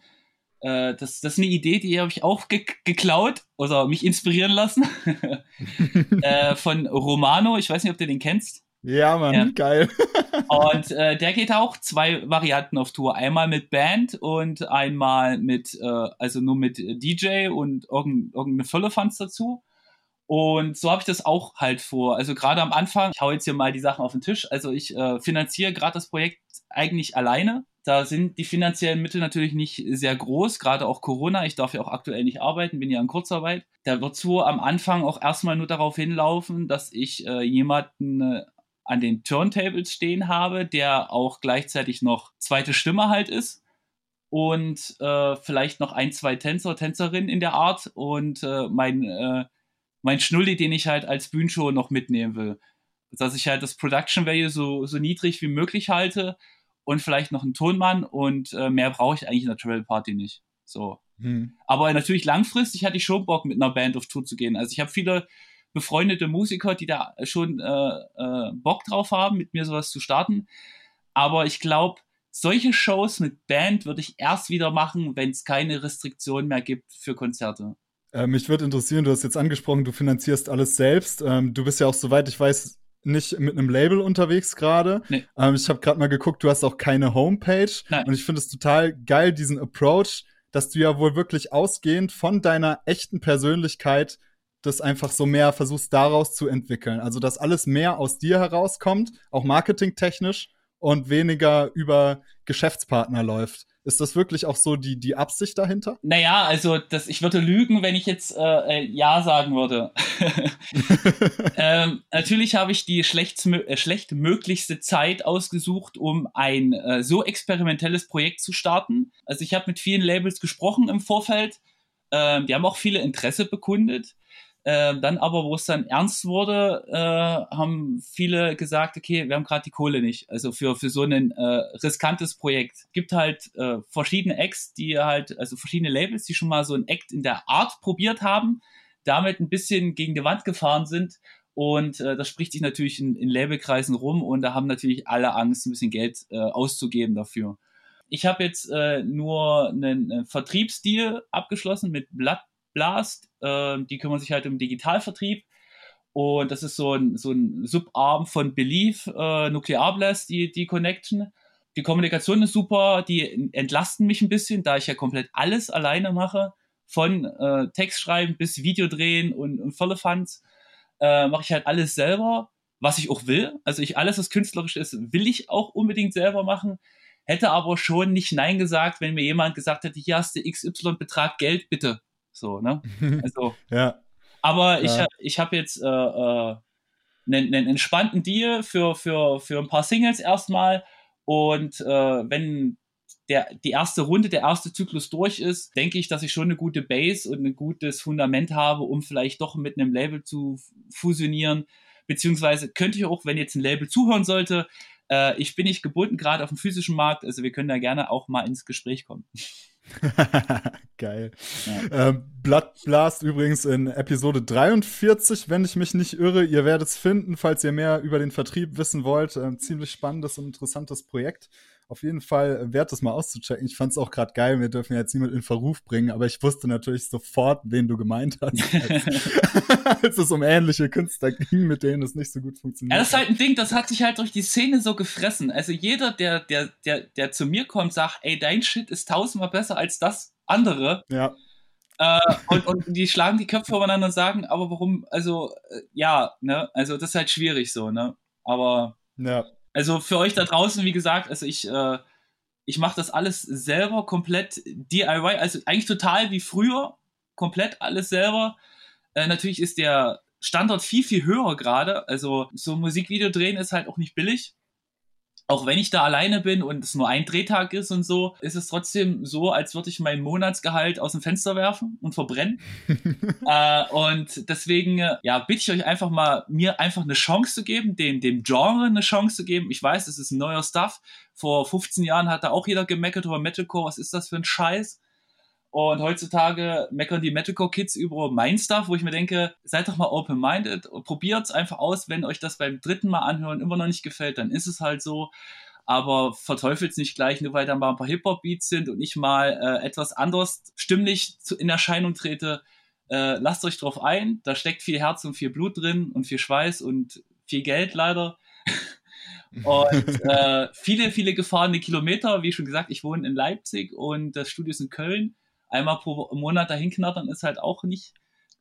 äh, das, das ist eine Idee, die habe ich auch ge geklaut oder mich inspirieren lassen äh, von Romano. Ich weiß nicht, ob du den kennst. Ja, Mann, ja. geil. und äh, der geht auch zwei Varianten auf Tour. Einmal mit Band und einmal mit, äh, also nur mit DJ und irgendeine irgendeine Füllefanz dazu. Und so habe ich das auch halt vor. Also gerade am Anfang, ich hau jetzt hier mal die Sachen auf den Tisch. Also ich äh, finanziere gerade das Projekt eigentlich alleine. Da sind die finanziellen Mittel natürlich nicht sehr groß, gerade auch Corona. Ich darf ja auch aktuell nicht arbeiten, bin ja in Kurzarbeit. Da wird so am Anfang auch erstmal nur darauf hinlaufen, dass ich äh, jemanden äh, an den Turntables stehen habe, der auch gleichzeitig noch zweite Stimme halt ist und äh, vielleicht noch ein, zwei Tänzer, Tänzerinnen in der Art und äh, mein, äh, mein Schnulli, den ich halt als Bühnenshow noch mitnehmen will. Dass ich halt das Production Value so, so niedrig wie möglich halte und vielleicht noch einen Tonmann und äh, mehr brauche ich eigentlich in der Travel Party nicht. So. Hm. Aber natürlich langfristig hatte ich schon Bock, mit einer Band auf Tour zu gehen. Also ich habe viele befreundete Musiker, die da schon äh, äh, Bock drauf haben, mit mir sowas zu starten. Aber ich glaube, solche Shows mit Band würde ich erst wieder machen, wenn es keine Restriktionen mehr gibt für Konzerte. Äh, mich würde interessieren, du hast jetzt angesprochen, du finanzierst alles selbst. Ähm, du bist ja auch, soweit ich weiß, nicht mit einem Label unterwegs gerade. Nee. Ähm, ich habe gerade mal geguckt, du hast auch keine Homepage. Nein. Und ich finde es total geil, diesen Approach, dass du ja wohl wirklich ausgehend von deiner echten Persönlichkeit das einfach so mehr versuchst daraus zu entwickeln. Also, dass alles mehr aus dir herauskommt, auch marketingtechnisch und weniger über Geschäftspartner läuft. Ist das wirklich auch so die, die Absicht dahinter? Naja, also das, ich würde lügen, wenn ich jetzt äh, äh Ja sagen würde. ähm, natürlich habe ich die schlecht, äh, schlechtmöglichste Zeit ausgesucht, um ein äh, so experimentelles Projekt zu starten. Also ich habe mit vielen Labels gesprochen im Vorfeld. Ähm, die haben auch viele Interesse bekundet. Äh, dann aber, wo es dann ernst wurde, äh, haben viele gesagt, okay, wir haben gerade die Kohle nicht. Also für, für so ein äh, riskantes Projekt. Gibt halt äh, verschiedene Acts, die halt, also verschiedene Labels, die schon mal so ein Act in der Art probiert haben, damit ein bisschen gegen die Wand gefahren sind. Und äh, das spricht sich natürlich in, in Labelkreisen rum und da haben natürlich alle Angst, ein bisschen Geld äh, auszugeben dafür. Ich habe jetzt äh, nur einen, einen Vertriebsdeal abgeschlossen mit Blood Blast. Äh, die kümmern sich halt um Digitalvertrieb. Und das ist so ein, so ein Subarm von Belief, äh, Nuklearblast, die, die Connection. Die Kommunikation ist super, die entlasten mich ein bisschen, da ich ja komplett alles alleine mache. Von äh, Text schreiben bis Video drehen und, und volle Funds. Äh, mache ich halt alles selber, was ich auch will. Also ich alles, was künstlerisch ist, will ich auch unbedingt selber machen. Hätte aber schon nicht Nein gesagt, wenn mir jemand gesagt hätte, hier hast du XY-Betrag Geld, bitte. So, ne? Also. ja. Aber ja. ich, ich habe jetzt äh, äh, einen, einen entspannten Deal für, für, für ein paar Singles erstmal. Und äh, wenn der, die erste Runde, der erste Zyklus durch ist, denke ich, dass ich schon eine gute Base und ein gutes Fundament habe, um vielleicht doch mit einem Label zu fusionieren. Beziehungsweise könnte ich auch, wenn jetzt ein Label zuhören sollte, äh, ich bin nicht gebunden, gerade auf dem physischen Markt, also wir können da gerne auch mal ins Gespräch kommen. Geil. Ja. Ähm, Blood Blast übrigens in Episode 43, wenn ich mich nicht irre. Ihr werdet es finden, falls ihr mehr über den Vertrieb wissen wollt. Ähm, ziemlich spannendes und interessantes Projekt auf jeden Fall wert, das mal auszuchecken. Ich fand es auch gerade geil. Wir dürfen ja jetzt niemand in Verruf bringen, aber ich wusste natürlich sofort, wen du gemeint hast, als, als es um ähnliche Künstler ging, mit denen es nicht so gut funktioniert. Ja, das ist halt ein Ding, das hat sich halt durch die Szene so gefressen. Also jeder, der, der, der, der zu mir kommt, sagt, ey, dein Shit ist tausendmal besser als das andere. Ja. Äh, und, und die schlagen die Köpfe voneinander und sagen, aber warum, also, äh, ja, ne, also das ist halt schwierig so, ne, aber. Ja. Also für euch da draußen, wie gesagt, also ich, äh, ich mache das alles selber, komplett DIY, also eigentlich total wie früher, komplett alles selber. Äh, natürlich ist der Standard viel, viel höher gerade. Also so ein Musikvideo drehen ist halt auch nicht billig auch wenn ich da alleine bin und es nur ein Drehtag ist und so, ist es trotzdem so, als würde ich mein Monatsgehalt aus dem Fenster werfen und verbrennen. äh, und deswegen, äh, ja, bitte ich euch einfach mal, mir einfach eine Chance zu geben, dem, dem Genre eine Chance zu geben. Ich weiß, es ist ein neuer Stuff. Vor 15 Jahren hat da auch jeder gemeckert über Metalcore. Was ist das für ein Scheiß? Und heutzutage meckern die Metalcore-Kids über mein Stuff, wo ich mir denke, seid doch mal open-minded, probiert es einfach aus. Wenn euch das beim dritten Mal anhören immer noch nicht gefällt, dann ist es halt so. Aber verteufelt es nicht gleich, nur weil da mal ein paar Hip-Hop-Beats sind und ich mal äh, etwas anders stimmlich zu, in Erscheinung trete. Äh, lasst euch drauf ein. Da steckt viel Herz und viel Blut drin und viel Schweiß und viel Geld leider. und äh, viele, viele gefahrene Kilometer. Wie schon gesagt, ich wohne in Leipzig und das Studio ist in Köln einmal pro Monat dahin knattern ist halt auch nicht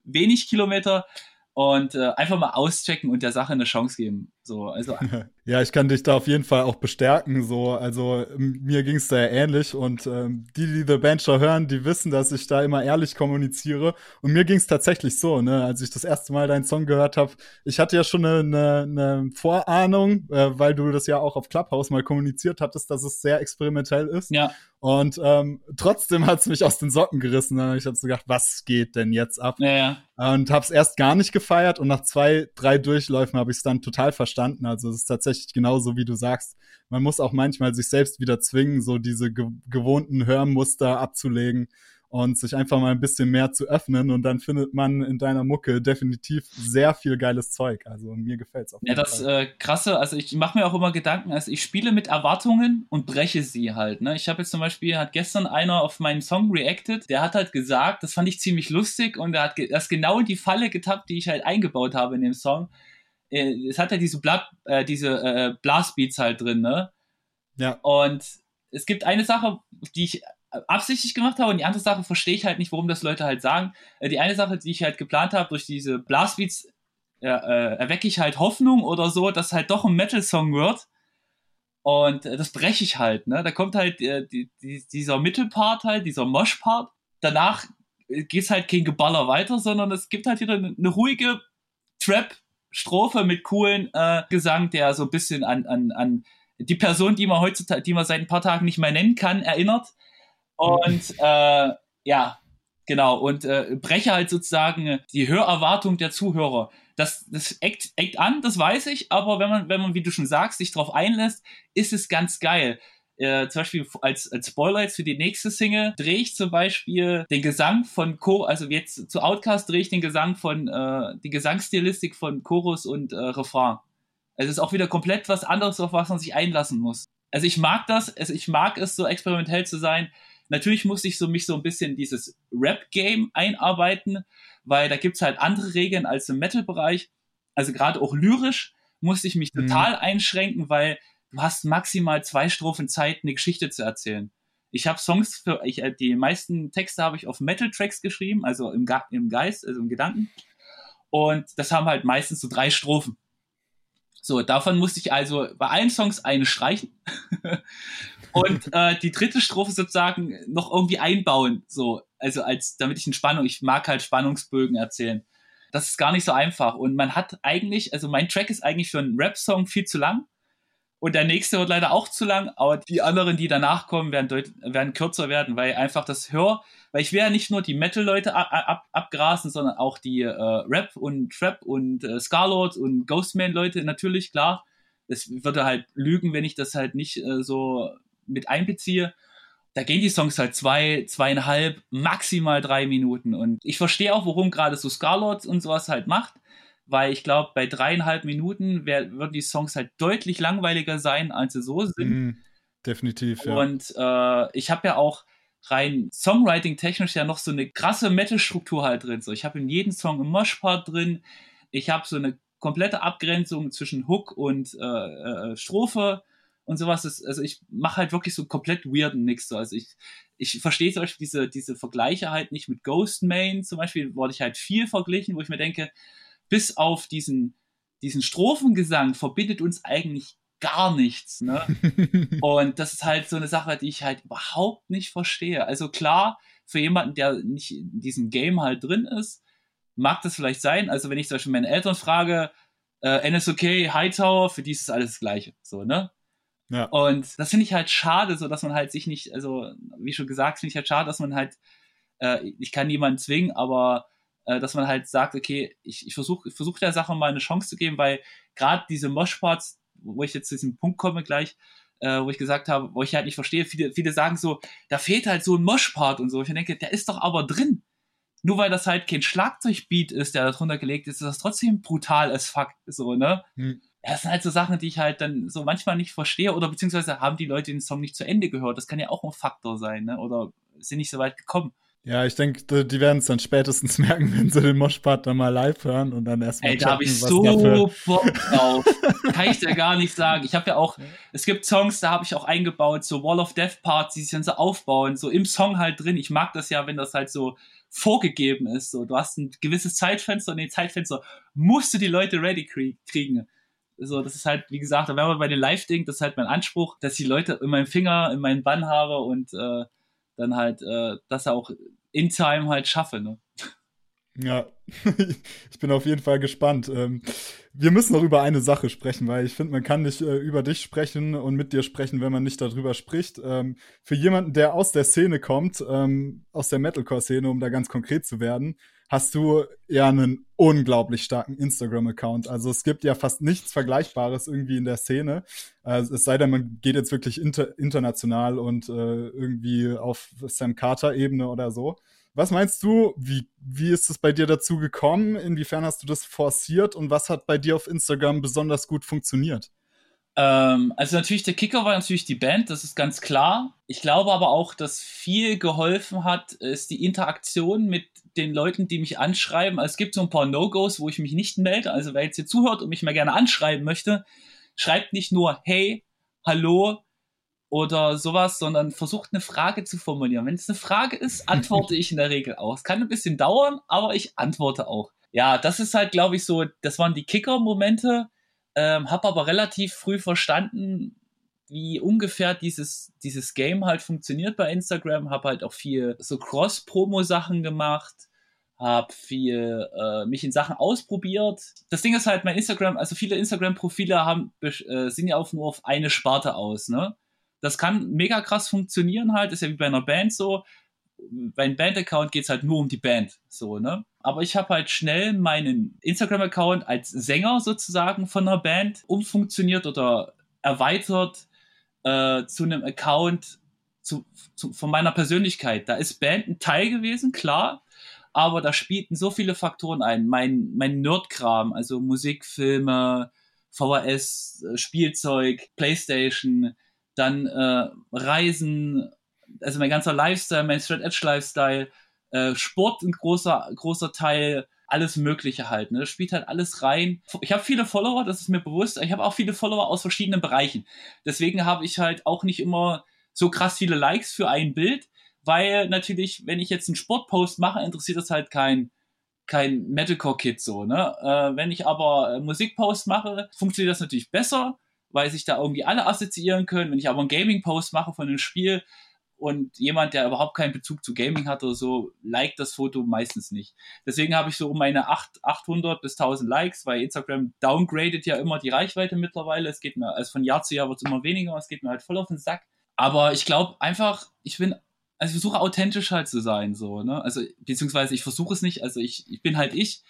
wenig Kilometer und äh, einfach mal auschecken und der Sache eine Chance geben. So, also ja, ich kann dich da auf jeden Fall auch bestärken. So, also mir ging es da ja ähnlich und ähm, die, die The Bencher hören, die wissen, dass ich da immer ehrlich kommuniziere. Und mir ging es tatsächlich so, ne, als ich das erste Mal deinen Song gehört habe, ich hatte ja schon eine, eine, eine Vorahnung, äh, weil du das ja auch auf Clubhouse mal kommuniziert hattest, dass es sehr experimentell ist. Ja. Und ähm, trotzdem hat es mich aus den Socken gerissen. Ne? Ich habe so gedacht, was geht denn jetzt ab? Ja, ja. Und habe es erst gar nicht gefeiert und nach zwei, drei Durchläufen habe ich es dann total verstanden. Also es ist tatsächlich genauso, wie du sagst. Man muss auch manchmal sich selbst wieder zwingen, so diese ge gewohnten Hörmuster abzulegen und sich einfach mal ein bisschen mehr zu öffnen und dann findet man in deiner Mucke definitiv sehr viel geiles Zeug. Also mir gefällt's auch. Ja, das äh, krasse, also ich mache mir auch immer Gedanken, also ich spiele mit Erwartungen und breche sie halt. Ne? Ich habe jetzt zum Beispiel, hat gestern einer auf meinen Song reacted, der hat halt gesagt, das fand ich ziemlich lustig und er hat das genau in die Falle getappt, die ich halt eingebaut habe in dem Song. Äh, es hat ja diese, Bla äh, diese äh, Blastbeats halt drin, ne? Ja. Und es gibt eine Sache, die ich absichtlich gemacht habe und die andere Sache verstehe ich halt nicht, warum das Leute halt sagen. Äh, die eine Sache, die ich halt geplant habe, durch diese Blastbeats äh, erwecke ich halt Hoffnung oder so, dass halt doch ein Metal-Song wird. Und äh, das breche ich halt, ne? Da kommt halt die, die, dieser Mittelpart halt, dieser Mosh-Part. Danach geht's halt kein Geballer weiter, sondern es gibt halt wieder eine, eine ruhige Trap-Strophe mit coolen äh, Gesang, der so ein bisschen an, an, an die Person, die man heutzutage, die man seit ein paar Tagen nicht mehr nennen kann, erinnert. Und äh, ja, genau. Und äh, breche halt sozusagen die Hörerwartung der Zuhörer. Das, das eckt, eckt an, das weiß ich, aber wenn man, wenn man, wie du schon sagst, sich darauf einlässt, ist es ganz geil. Äh, zum Beispiel als, als Spoiler jetzt für die nächste Single drehe ich zum Beispiel den Gesang von Chor, also jetzt zu Outcast drehe ich den Gesang von, äh, die Gesangsstilistik von Chorus und äh, Refrain. Es ist auch wieder komplett was anderes, auf was man sich einlassen muss Also ich mag das, also ich mag es so experimentell zu sein. Natürlich muss ich so mich so ein bisschen dieses Rap-Game einarbeiten, weil da gibt's halt andere Regeln als im Metal-Bereich. Also gerade auch lyrisch musste ich mich mhm. total einschränken, weil du hast maximal zwei Strophen Zeit, eine Geschichte zu erzählen. Ich habe Songs für, ich, äh, die meisten Texte habe ich auf Metal-Tracks geschrieben, also im, im Geist, also im Gedanken. Und das haben halt meistens so drei Strophen. So, davon musste ich also bei allen Songs eine streichen und äh, die dritte Strophe sozusagen noch irgendwie einbauen. So, also als damit ich eine Spannung, ich mag halt Spannungsbögen erzählen. Das ist gar nicht so einfach. Und man hat eigentlich, also mein Track ist eigentlich für einen Rap-Song viel zu lang. Und der nächste wird leider auch zu lang, aber die anderen, die danach kommen, werden, werden kürzer werden, weil einfach das Hör, weil ich will ja nicht nur die Metal-Leute ab, ab, abgrasen, sondern auch die äh, Rap und Trap und äh, Scarlord und Ghostman-Leute natürlich, klar. Es würde halt lügen, wenn ich das halt nicht äh, so mit einbeziehe. Da gehen die Songs halt zwei, zweieinhalb, maximal drei Minuten. Und ich verstehe auch, warum gerade so Scarlord und sowas halt macht weil ich glaube, bei dreieinhalb Minuten wär, würden die Songs halt deutlich langweiliger sein, als sie so sind. Mm, definitiv, ja. Und äh, ich habe ja auch rein Songwriting-technisch ja noch so eine krasse Metal-Struktur halt drin. So, ich habe in jedem Song einen Mosh-Part drin. Ich habe so eine komplette Abgrenzung zwischen Hook und äh, äh, Strophe und sowas. Das, also ich mache halt wirklich so komplett weirden Mix. So. Also ich, ich verstehe zum Beispiel diese, diese Vergleiche halt nicht mit Ghost Main. Zum Beispiel wurde ich halt viel verglichen, wo ich mir denke, bis auf diesen, diesen Strophengesang verbindet uns eigentlich gar nichts. Ne? und das ist halt so eine Sache, die ich halt überhaupt nicht verstehe. Also klar, für jemanden, der nicht in diesem Game halt drin ist, mag das vielleicht sein. Also wenn ich zum Beispiel meine Eltern frage, äh, NSOK, Hightower, für die ist es alles das Gleiche. So, ne? Ja. Und das finde ich halt schade, so dass man halt sich nicht, also wie schon gesagt, finde ich halt schade, dass man halt, äh, ich kann niemanden zwingen, aber äh, dass man halt sagt, okay, ich, ich versuche ich versuch der Sache mal eine Chance zu geben, weil gerade diese Moshparts, wo ich jetzt zu diesem Punkt komme gleich, äh, wo ich gesagt habe, wo ich halt nicht verstehe, viele, viele sagen so, da fehlt halt so ein Moshpart und so. Ich denke, der ist doch aber drin. Nur weil das halt kein Schlagzeugbeat ist, der da drunter gelegt ist, ist das trotzdem brutal as fuck, so, ne? Hm. Das sind halt so Sachen, die ich halt dann so manchmal nicht verstehe oder beziehungsweise haben die Leute den Song nicht zu Ende gehört. Das kann ja auch ein Faktor sein, ne? Oder sind nicht so weit gekommen. Ja, ich denke, die werden es dann spätestens merken, wenn sie den Moshpart dann mal live hören und dann erstmal. Ey, da habe ich so Bock drauf. Kann ich dir gar nicht sagen. Ich habe ja auch, es gibt Songs, da habe ich auch eingebaut, so Wall of Death Parts, die sich dann so aufbauen, so im Song halt drin. Ich mag das ja, wenn das halt so vorgegeben ist. So, du hast ein gewisses Zeitfenster und in dem Zeitfenster musst du die Leute ready kriegen. So, das ist halt, wie gesagt, da wären wir bei den Live-Ding, das ist halt mein Anspruch, dass die Leute in meinem Finger, in meinen Bann habe und äh, dann halt äh, das auch in Time halt schaffe. Ne? Ja, ich bin auf jeden Fall gespannt. Ähm, wir müssen noch über eine Sache sprechen, weil ich finde, man kann nicht äh, über dich sprechen und mit dir sprechen, wenn man nicht darüber spricht. Ähm, für jemanden, der aus der Szene kommt, ähm, aus der Metalcore-Szene, um da ganz konkret zu werden, hast du ja einen unglaublich starken Instagram-Account. Also es gibt ja fast nichts Vergleichbares irgendwie in der Szene. Also es sei denn, man geht jetzt wirklich inter international und äh, irgendwie auf Sam Carter-Ebene oder so. Was meinst du, wie, wie ist es bei dir dazu gekommen? Inwiefern hast du das forciert und was hat bei dir auf Instagram besonders gut funktioniert? Ähm, also natürlich, der Kicker war natürlich die Band, das ist ganz klar. Ich glaube aber auch, dass viel geholfen hat, ist die Interaktion mit den Leuten, die mich anschreiben. Also es gibt so ein paar No-Gos, wo ich mich nicht melde. Also wer jetzt hier zuhört und mich mal gerne anschreiben möchte, schreibt nicht nur Hey, Hallo oder sowas, sondern versucht eine Frage zu formulieren. Wenn es eine Frage ist, antworte ich in der Regel auch. Es kann ein bisschen dauern, aber ich antworte auch. Ja, das ist halt, glaube ich, so, das waren die Kicker-Momente. Ähm, hab aber relativ früh verstanden, wie ungefähr dieses, dieses Game halt funktioniert bei Instagram. Hab halt auch viel so Cross-Promo-Sachen gemacht. Hab viel äh, mich in Sachen ausprobiert. Das Ding ist halt, mein Instagram, also viele Instagram-Profile haben äh, sind ja auch nur auf eine Sparte aus, ne? Das kann mega krass funktionieren halt, ist ja wie bei einer Band so. Bei einem Band-Account geht's halt nur um die Band, so, ne? Aber ich habe halt schnell meinen Instagram-Account als Sänger sozusagen von einer Band umfunktioniert oder erweitert äh, zu einem Account zu, zu, von meiner Persönlichkeit. Da ist Band ein Teil gewesen, klar, aber da spielten so viele Faktoren ein. Mein, mein Nerdkram, also Musik, Filme, VHS, äh, Spielzeug, Playstation, dann äh, Reisen, also mein ganzer Lifestyle, mein Straight Edge Lifestyle, äh, Sport ein großer, großer Teil, alles Mögliche halt. Ne? Das spielt halt alles rein. Ich habe viele Follower, das ist mir bewusst. Ich habe auch viele Follower aus verschiedenen Bereichen. Deswegen habe ich halt auch nicht immer so krass viele Likes für ein Bild, weil natürlich, wenn ich jetzt einen Sportpost mache, interessiert das halt kein kein Metalcore-Kit so, ne? Äh, wenn ich aber äh, Musikpost mache, funktioniert das natürlich besser, weil sich da irgendwie alle assoziieren können. Wenn ich aber einen Gaming-Post mache von einem Spiel, und jemand, der überhaupt keinen Bezug zu Gaming hat oder so, liked das Foto meistens nicht. Deswegen habe ich so um meine 8, 800 bis 1000 Likes, weil Instagram downgradet ja immer die Reichweite mittlerweile. Es geht mir, also von Jahr zu Jahr wird es immer weniger, es geht mir halt voll auf den Sack. Aber ich glaube einfach, ich bin, also ich versuche authentisch halt zu sein, so, ne? Also, beziehungsweise ich versuche es nicht, also ich, ich bin halt ich.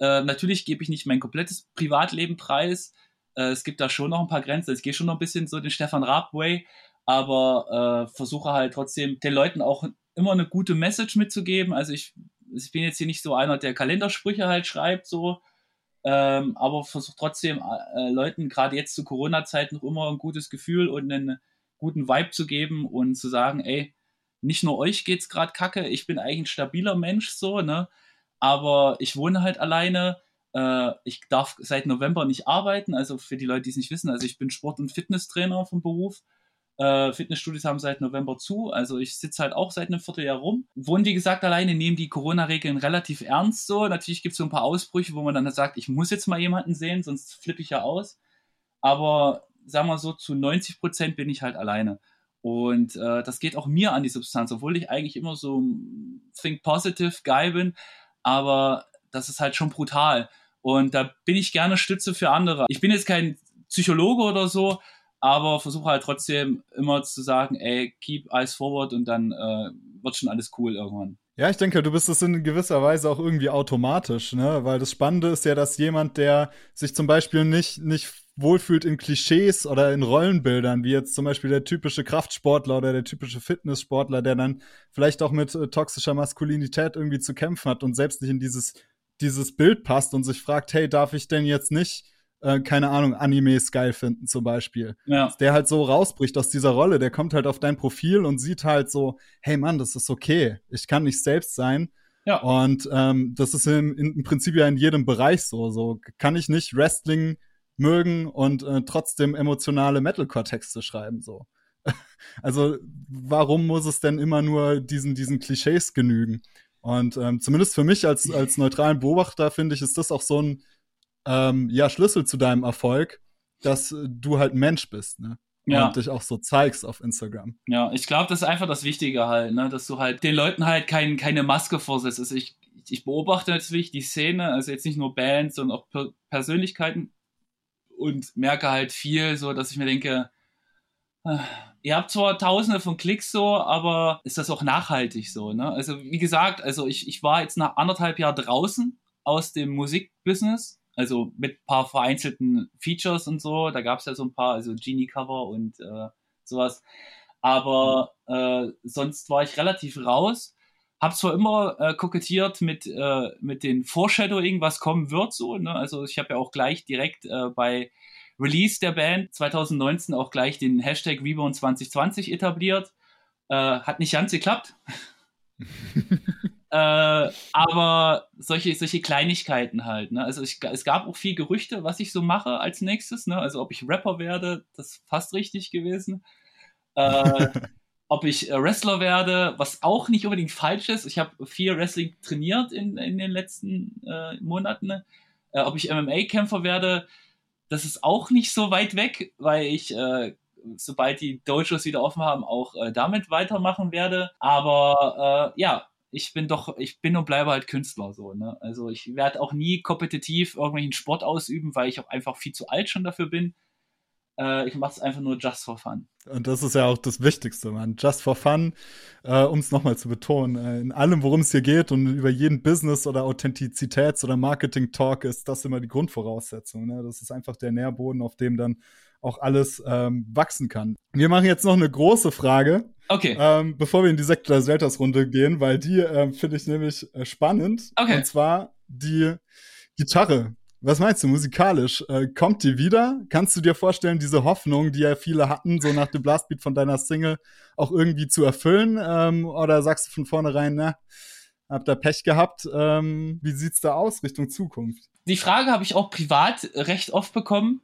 Äh, natürlich gebe ich nicht mein komplettes Privatleben preis. Äh, es gibt da schon noch ein paar Grenzen. Es geht schon noch ein bisschen so den Stefan Raab Way aber äh, versuche halt trotzdem den Leuten auch immer eine gute Message mitzugeben. Also ich, ich bin jetzt hier nicht so einer, der Kalendersprüche halt schreibt, so, ähm, aber versuche trotzdem äh, Leuten gerade jetzt zu Corona-Zeiten noch immer ein gutes Gefühl und einen guten Vibe zu geben und zu sagen, ey, nicht nur euch geht's gerade kacke, ich bin eigentlich ein stabiler Mensch, so, ne? Aber ich wohne halt alleine. Äh, ich darf seit November nicht arbeiten, also für die Leute, die es nicht wissen, also ich bin Sport- und Fitnesstrainer vom Beruf äh, Fitnessstudios haben seit November zu, also ich sitze halt auch seit einem Vierteljahr rum. Wohnen, wie gesagt, alleine, nehmen die Corona-Regeln relativ ernst so. Natürlich gibt es so ein paar Ausbrüche, wo man dann sagt, ich muss jetzt mal jemanden sehen, sonst flippe ich ja aus. Aber sagen wir so, zu 90 Prozent bin ich halt alleine. Und äh, das geht auch mir an die Substanz, obwohl ich eigentlich immer so Think Positive Guy bin. Aber das ist halt schon brutal. Und da bin ich gerne Stütze für andere. Ich bin jetzt kein Psychologe oder so, aber versuche halt trotzdem immer zu sagen, ey, keep eyes forward und dann äh, wird schon alles cool irgendwann. Ja, ich denke, du bist es in gewisser Weise auch irgendwie automatisch, ne? Weil das Spannende ist ja, dass jemand, der sich zum Beispiel nicht, nicht wohlfühlt in Klischees oder in Rollenbildern, wie jetzt zum Beispiel der typische Kraftsportler oder der typische Fitnesssportler, der dann vielleicht auch mit äh, toxischer Maskulinität irgendwie zu kämpfen hat und selbst nicht in dieses, dieses Bild passt und sich fragt, hey, darf ich denn jetzt nicht äh, keine Ahnung, Animes geil finden zum Beispiel. Ja. Der halt so rausbricht aus dieser Rolle, der kommt halt auf dein Profil und sieht halt so, hey Mann, das ist okay, ich kann nicht selbst sein. Ja. Und ähm, das ist im, im Prinzip ja in jedem Bereich so. So kann ich nicht Wrestling mögen und äh, trotzdem emotionale Metalcore-Texte schreiben. So. also warum muss es denn immer nur diesen, diesen Klischees genügen? Und ähm, zumindest für mich als, als neutralen Beobachter finde ich, ist das auch so ein ähm, ja, Schlüssel zu deinem Erfolg, dass du halt ein Mensch bist, ne? Ja. Und dich auch so zeigst auf Instagram. Ja, ich glaube, das ist einfach das Wichtige halt, ne? Dass du halt den Leuten halt kein, keine Maske vorsetzt. Also ich, ich beobachte natürlich die Szene, also jetzt nicht nur Bands, sondern auch per Persönlichkeiten und merke halt viel, so dass ich mir denke, äh, ihr habt zwar tausende von Klicks so, aber ist das auch nachhaltig so, ne? Also wie gesagt, also ich, ich war jetzt nach anderthalb Jahren draußen aus dem Musikbusiness also mit paar vereinzelten Features und so. Da gab es ja so ein paar, also Genie-Cover und äh, sowas. Aber äh, sonst war ich relativ raus. Hab zwar immer äh, kokettiert mit, äh, mit den Foreshadowing, was kommen wird, so. Ne? Also ich habe ja auch gleich direkt äh, bei Release der Band 2019 auch gleich den Hashtag Rebound 2020 etabliert. Äh, hat nicht ganz geklappt. Äh, aber solche, solche Kleinigkeiten halt. Ne? Also ich, es gab auch viel Gerüchte, was ich so mache als nächstes. Ne? Also ob ich Rapper werde, das ist fast richtig gewesen. Äh, ob ich äh, Wrestler werde, was auch nicht unbedingt falsch ist. Ich habe viel Wrestling trainiert in, in den letzten äh, Monaten. Äh, ob ich MMA-Kämpfer werde, das ist auch nicht so weit weg, weil ich äh, sobald die Dojos wieder offen haben, auch äh, damit weitermachen werde. Aber äh, ja, ich bin doch, ich bin und bleibe halt Künstler so, ne? Also ich werde auch nie kompetitiv irgendwelchen Sport ausüben, weil ich auch einfach viel zu alt schon dafür bin. Äh, ich mache es einfach nur just for fun. Und das ist ja auch das Wichtigste, man. Just for fun, äh, um es nochmal zu betonen. Äh, in allem, worum es hier geht und über jeden Business- oder Authentizitäts- oder Marketing-Talk ist das immer die Grundvoraussetzung. Ne? Das ist einfach der Nährboden, auf dem dann auch alles ähm, wachsen kann. Wir machen jetzt noch eine große Frage. Okay. Ähm, bevor wir in die Sektor Selters Runde gehen, weil die äh, finde ich nämlich äh, spannend. Okay. Und zwar die Gitarre. Was meinst du musikalisch? Äh, kommt die wieder? Kannst du dir vorstellen, diese Hoffnung, die ja viele hatten, so nach dem Blastbeat von deiner Single, auch irgendwie zu erfüllen? Ähm, oder sagst du von vornherein, na, habt ihr Pech gehabt? Ähm, wie sieht's da aus Richtung Zukunft? Die Frage habe ich auch privat recht oft bekommen.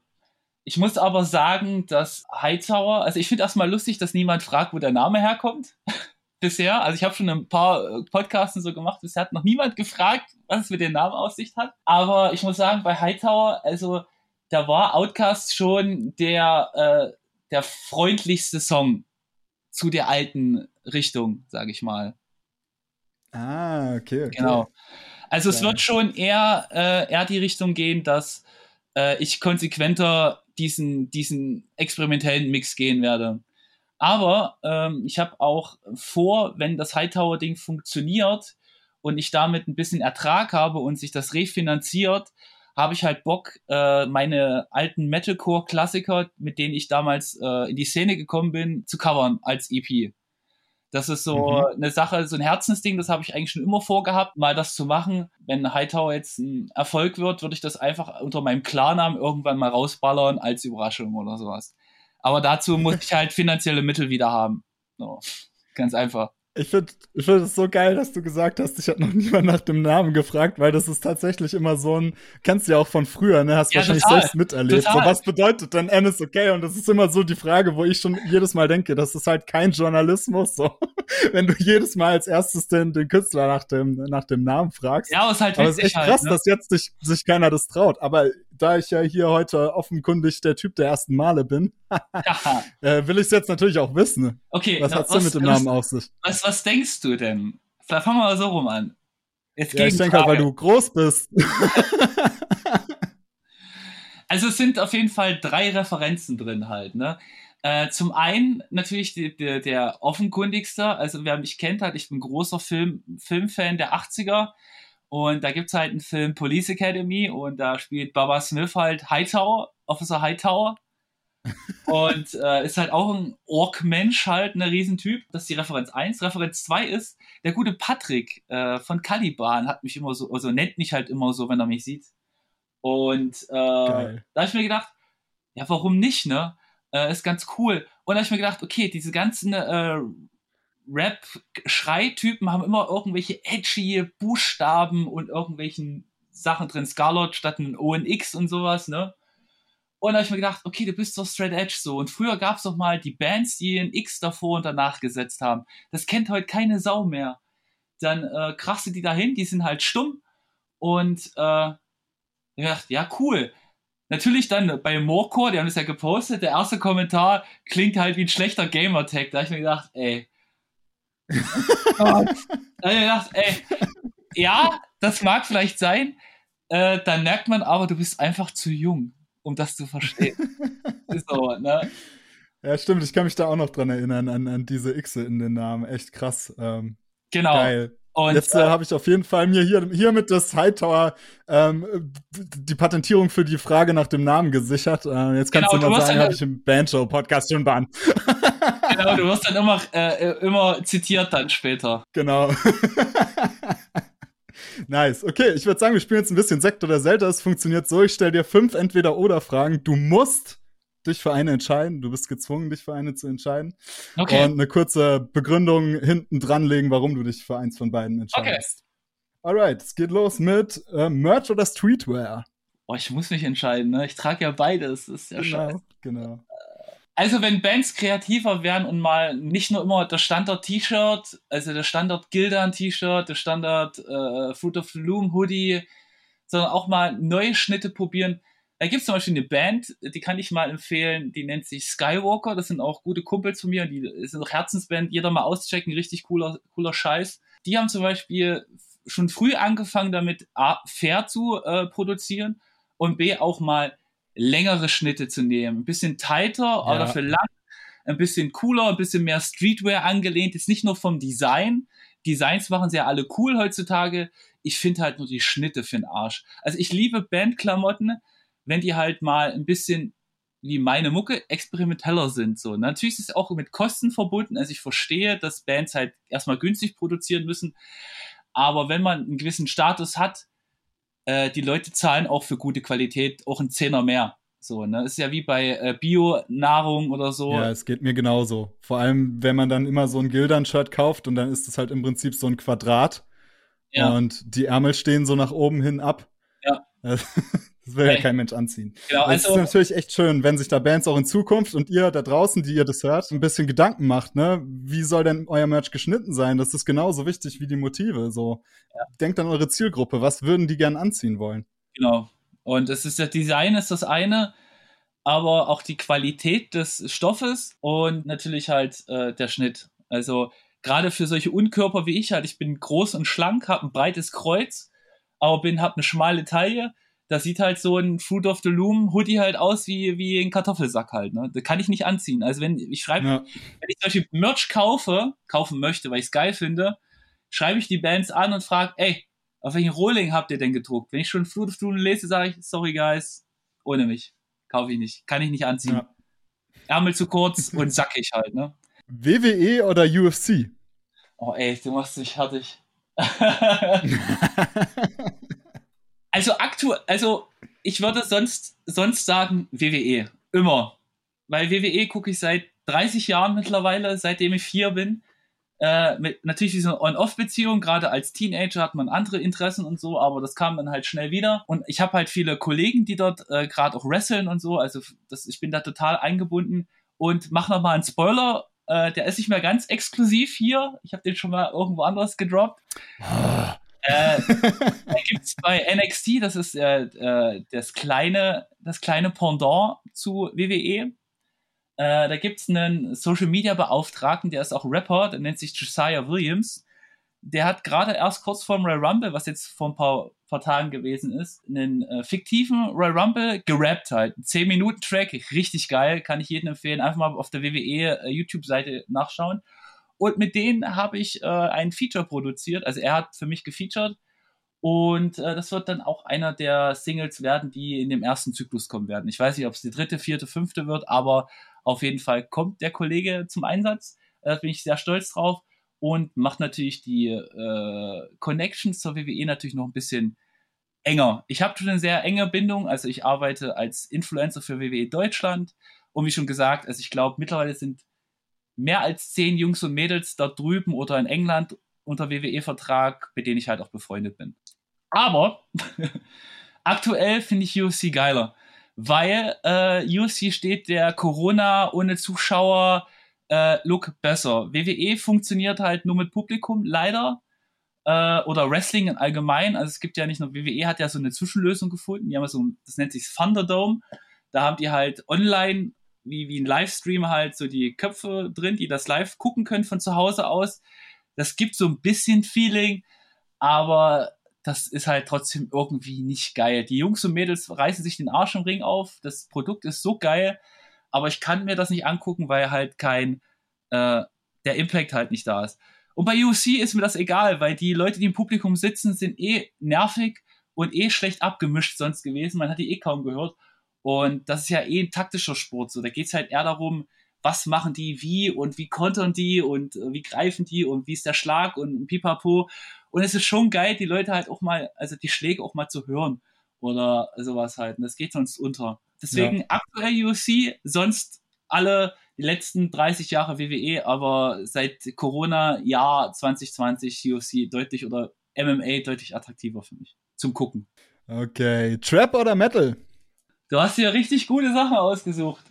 Ich muss aber sagen, dass Hightower, also ich finde erstmal lustig, dass niemand fragt, wo der Name herkommt. bisher. Also ich habe schon ein paar äh, Podcasts so gemacht. Bisher hat noch niemand gefragt, was es mit dem Namen aus sich hat. Aber ich muss sagen, bei Hightower, also da war Outcast schon der, äh, der freundlichste Song zu der alten Richtung, sage ich mal. Ah, okay, okay. Genau. Also ja. es wird schon eher, äh, eher die Richtung gehen, dass äh, ich konsequenter diesen, diesen experimentellen Mix gehen werde. Aber ähm, ich habe auch vor, wenn das Hightower-Ding funktioniert und ich damit ein bisschen Ertrag habe und sich das refinanziert, habe ich halt Bock, äh, meine alten Metalcore-Klassiker, mit denen ich damals äh, in die Szene gekommen bin, zu covern als EP. Das ist so mhm. eine Sache, so ein Herzensding, das habe ich eigentlich schon immer vorgehabt, mal das zu machen. Wenn Hightower jetzt ein Erfolg wird, würde ich das einfach unter meinem Klarnamen irgendwann mal rausballern als Überraschung oder sowas. Aber dazu muss ich halt finanzielle Mittel wieder haben. So, ganz einfach. Ich finde ich find es so geil, dass du gesagt hast, ich habe noch niemand nach dem Namen gefragt, weil das ist tatsächlich immer so ein, kennst du ja auch von früher, ne? Hast ja, wahrscheinlich total. selbst miterlebt. Total. So, was bedeutet denn okay? Und das ist immer so die Frage, wo ich schon jedes Mal denke, das ist halt kein Journalismus, so. Wenn du jedes Mal als erstes den, den Künstler nach dem, nach dem Namen fragst. Ja, aber es ist halt aber es ist echt halt, krass, ne? dass jetzt sich, sich keiner das traut. Aber da ich ja hier heute offenkundig der Typ der ersten Male bin, äh, will ich es jetzt natürlich auch wissen. Okay. Was hat's denn mit dem Namen auf sich? Was, was denkst du denn? Fangen wir mal so rum an. Jetzt ja, ich denke halt, weil du groß bist. also es sind auf jeden Fall drei Referenzen drin halt, ne? Äh, zum einen natürlich die, die, der offenkundigste, also wer mich kennt hat, ich bin großer Film, Filmfan der 80er und da gibt es halt einen Film Police Academy und da spielt Baba Smith halt Hightower, Officer Hightower. und äh, ist halt auch ein Ork-Mensch, halt, ein Riesentyp. Das ist die Referenz 1. Referenz 2 ist, der gute Patrick äh, von Caliban hat mich immer so, also nennt mich halt immer so, wenn er mich sieht. Und äh, da habe ich mir gedacht, ja, warum nicht, ne? Äh, ist ganz cool. Und da habe ich mir gedacht, okay, diese ganzen äh, Rap-Schreitypen haben immer irgendwelche edgy Buchstaben und irgendwelchen Sachen drin. Scarlett statt ein O und X und sowas, ne? Und da habe ich mir gedacht, okay, du bist doch straight edge so. Und früher gab es doch mal die Bands, die ein X davor und danach gesetzt haben. Das kennt heute keine Sau mehr. Dann äh, krachst du die dahin, die sind halt stumm. Und äh, ja, ja, cool. Natürlich dann bei Morecore, die haben das ja gepostet, der erste Kommentar klingt halt wie ein schlechter Gamertag. Da habe ich mir gedacht, ey, da ich gedacht, ey, ja, das mag vielleicht sein. Äh, dann merkt man aber, du bist einfach zu jung, um das zu verstehen. so, ne? Ja, stimmt. Ich kann mich da auch noch dran erinnern, an, an diese X in den Namen. Echt krass. Ähm, genau. Geil. Und, Jetzt äh, habe ich auf jeden Fall mir hier, hiermit das Hightower ähm, die Patentierung für die Frage nach dem Namen gesichert. Äh, jetzt kannst genau, du mal sagen, habe ich im Banjo-Podcast schon bean. genau, du wirst dann immer, äh, immer zitiert dann später. Genau. nice. Okay, ich würde sagen, wir spielen jetzt ein bisschen Sekt oder Zelda. Es funktioniert so, ich stelle dir fünf Entweder-Oder-Fragen. Du musst dich für eine entscheiden. Du bist gezwungen, dich für eine zu entscheiden. Okay. Und eine kurze Begründung hinten dranlegen, warum du dich für eins von beiden entscheidest. Okay. Alright, es geht los mit äh, Merch oder Streetwear. Oh, ich muss mich entscheiden, ne? Ich trage ja beides. Das ist ja genau, scheiße. Genau. Also, wenn Bands kreativer wären und mal nicht nur immer das Standard-T-Shirt, also das Standard-Gildan-T-Shirt, das Standard äh, Fruit of the Loom Hoodie, sondern auch mal neue Schnitte probieren, da gibt es zum Beispiel eine Band, die kann ich mal empfehlen, die nennt sich Skywalker. Das sind auch gute Kumpels von mir, die sind auch Herzensband, jeder mal auschecken, richtig cooler, cooler Scheiß. Die haben zum Beispiel schon früh angefangen damit, A, fair zu äh, produzieren und B, auch mal längere Schnitte zu nehmen. Ein bisschen tighter ja. oder für lang, ein bisschen cooler, ein bisschen mehr Streetwear angelehnt. Ist nicht nur vom Design. Designs machen sie ja alle cool heutzutage. Ich finde halt nur die Schnitte für den Arsch. Also ich liebe Bandklamotten, wenn die halt mal ein bisschen wie meine Mucke experimenteller sind. So. Natürlich ist es auch mit Kosten verbunden. Also ich verstehe, dass Bands halt erstmal günstig produzieren müssen. Aber wenn man einen gewissen Status hat, äh, die Leute zahlen auch für gute Qualität auch einen Zehner mehr. So, ne? Ist ja wie bei äh, Bio-Nahrung oder so. Ja, es geht mir genauso. Vor allem, wenn man dann immer so ein Gildern-Shirt kauft und dann ist es halt im Prinzip so ein Quadrat. Ja. Und die Ärmel stehen so nach oben hin ab. Ja. Das will ja kein Mensch anziehen. Genau, also, es ist natürlich echt schön, wenn sich da Bands auch in Zukunft und ihr da draußen, die ihr das hört, ein bisschen Gedanken macht, ne? Wie soll denn euer Merch geschnitten sein? Das ist genauso wichtig wie die Motive. So, ja. denkt an eure Zielgruppe. Was würden die gern anziehen wollen? Genau. Und es ist das Design ist das eine, aber auch die Qualität des Stoffes und natürlich halt äh, der Schnitt. Also gerade für solche Unkörper wie ich halt, ich bin groß und schlank, habe ein breites Kreuz, aber bin habe eine schmale Taille da sieht halt so ein Fruit of the Loom Hoodie halt aus wie, wie ein Kartoffelsack halt, ne? Das kann ich nicht anziehen. Also wenn ich schreibe, ja. wenn ich zum Beispiel Merch kaufe, kaufen möchte, weil ich es geil finde, schreibe ich die Bands an und frage, ey, auf welchen Rohling habt ihr denn gedruckt? Wenn ich schon Fruit of the Loom lese, sage ich, sorry guys, ohne mich. Kaufe ich nicht. Kann ich nicht anziehen. Ja. Ärmel zu kurz und sackig halt, ne? WWE oder UFC? Oh ey, du machst dich fertig. Also aktuell, also ich würde sonst, sonst sagen WWE. Immer. Weil WWE gucke ich seit 30 Jahren mittlerweile, seitdem ich vier bin. Äh, mit natürlich diese On-Off-Beziehung, gerade als Teenager hat man andere Interessen und so, aber das kam dann halt schnell wieder. Und ich habe halt viele Kollegen, die dort äh, gerade auch wresteln und so, also das, ich bin da total eingebunden und mach nochmal einen Spoiler, äh, der ist nicht mehr ganz exklusiv hier. Ich habe den schon mal irgendwo anders gedroppt. Äh, da gibt es bei NXT, das ist äh, äh, das, kleine, das kleine Pendant zu WWE. Äh, da gibt es einen Social Media Beauftragten, der ist auch Rapper, der nennt sich Josiah Williams. Der hat gerade erst kurz vorm Royal Rumble, was jetzt vor ein paar, paar Tagen gewesen ist, einen äh, fiktiven Royal Rumble gerappt halt. 10 Minuten Track, richtig geil, kann ich jedem empfehlen. Einfach mal auf der WWE äh, nachschauen. Und mit denen habe ich äh, ein Feature produziert. Also er hat für mich gefeatured. Und äh, das wird dann auch einer der Singles werden, die in dem ersten Zyklus kommen werden. Ich weiß nicht, ob es die dritte, vierte, fünfte wird, aber auf jeden Fall kommt der Kollege zum Einsatz. Äh, da bin ich sehr stolz drauf und macht natürlich die äh, Connections zur WWE natürlich noch ein bisschen enger. Ich habe schon eine sehr enge Bindung, also ich arbeite als Influencer für WWE Deutschland und wie schon gesagt, also ich glaube mittlerweile sind mehr als zehn Jungs und Mädels da drüben oder in England unter WWE-Vertrag, mit denen ich halt auch befreundet bin. Aber aktuell finde ich UFC geiler, weil äh, UFC steht der Corona ohne Zuschauer äh, Look besser. WWE funktioniert halt nur mit Publikum, leider. Äh, oder Wrestling in allgemein. Also es gibt ja nicht nur WWE hat ja so eine Zwischenlösung gefunden. Die haben so, das nennt sich Thunderdome. Da haben die halt online wie, wie ein Livestream halt so die Köpfe drin, die das live gucken können von zu Hause aus. Das gibt so ein bisschen Feeling, aber das ist halt trotzdem irgendwie nicht geil. Die Jungs und Mädels reißen sich den Arsch im Ring auf. Das Produkt ist so geil, aber ich kann mir das nicht angucken, weil halt kein, äh, der Impact halt nicht da ist. Und bei UFC ist mir das egal, weil die Leute, die im Publikum sitzen, sind eh nervig und eh schlecht abgemischt sonst gewesen. Man hat die eh kaum gehört. Und das ist ja eh ein taktischer Sport. So, da geht es halt eher darum, was machen die, wie und wie kontern die und äh, wie greifen die und wie ist der Schlag und pipapo. Und es ist schon geil, die Leute halt auch mal, also die Schläge auch mal zu hören oder sowas halt. Und das geht sonst unter. Deswegen ja. aktuell UFC, sonst alle die letzten 30 Jahre WWE, aber seit Corona, Jahr 2020 UFC deutlich oder MMA deutlich attraktiver für mich zum Gucken. Okay, Trap oder Metal? Du hast dir richtig gute Sachen ausgesucht.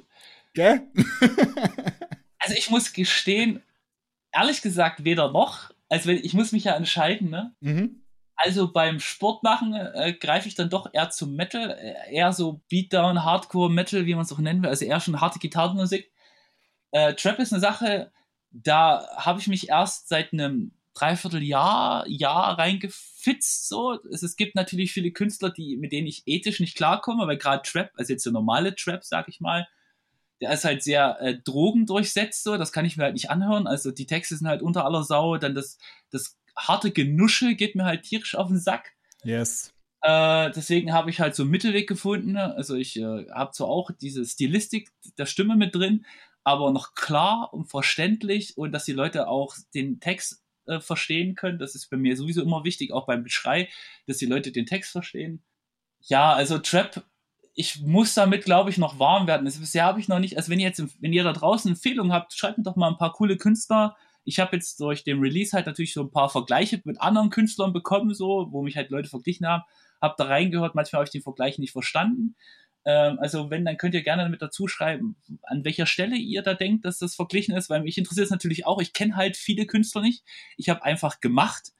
Gell? also ich muss gestehen, ehrlich gesagt, weder noch. Also wenn, ich muss mich ja entscheiden, ne? Mhm. Also beim Sport machen äh, greife ich dann doch eher zum Metal, äh, eher so Beatdown, Hardcore, Metal, wie man es auch nennen will, also eher schon harte Gitarrenmusik. Äh, Trap ist eine Sache, da habe ich mich erst seit einem Dreivierteljahr, Jahr reingefitzt. So. Es, es gibt natürlich viele Künstler, die, mit denen ich ethisch nicht klarkomme, weil gerade Trap, also jetzt der normale Trap, sag ich mal, der ist halt sehr äh, drogendurchsetzt, so, das kann ich mir halt nicht anhören. Also die Texte sind halt unter aller Sau, dann das, das harte Genusche geht mir halt tierisch auf den Sack. Yes. Äh, deswegen habe ich halt so einen Mittelweg gefunden. Also ich äh, habe zwar auch diese Stilistik der Stimme mit drin, aber noch klar und verständlich und dass die Leute auch den Text äh, verstehen können. Das ist bei mir sowieso immer wichtig, auch beim Beschrei, dass die Leute den Text verstehen. Ja, also Trap, ich muss damit, glaube ich, noch warm werden. Also bisher habe ich noch nicht, also wenn ihr jetzt, wenn ihr da draußen Empfehlungen habt, schreibt mir doch mal ein paar coole Künstler. Ich habe jetzt durch den Release halt natürlich so ein paar Vergleiche mit anderen Künstlern bekommen, so, wo mich halt Leute verglichen haben. Hab da reingehört, manchmal habe ich den Vergleich nicht verstanden. Ähm, also wenn, dann könnt ihr gerne damit dazu schreiben, an welcher Stelle ihr da denkt, dass das verglichen ist, weil mich interessiert es natürlich auch. Ich kenne halt viele Künstler nicht. Ich habe einfach gemacht.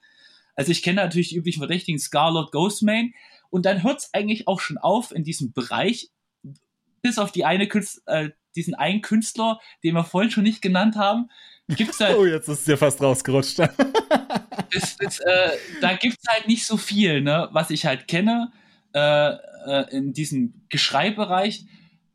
Also ich kenne natürlich die üblichen Verdächtigen Scarlett, Ghostman. Und dann hört es eigentlich auch schon auf in diesem Bereich, bis auf die eine Künstler, äh, diesen einen Künstler, den wir vorhin schon nicht genannt haben, gibt's halt, Oh, jetzt ist es dir fast rausgerutscht. das, das, äh, da gibt's halt nicht so viel, ne, was ich halt kenne äh, äh, in diesem Geschreibereich.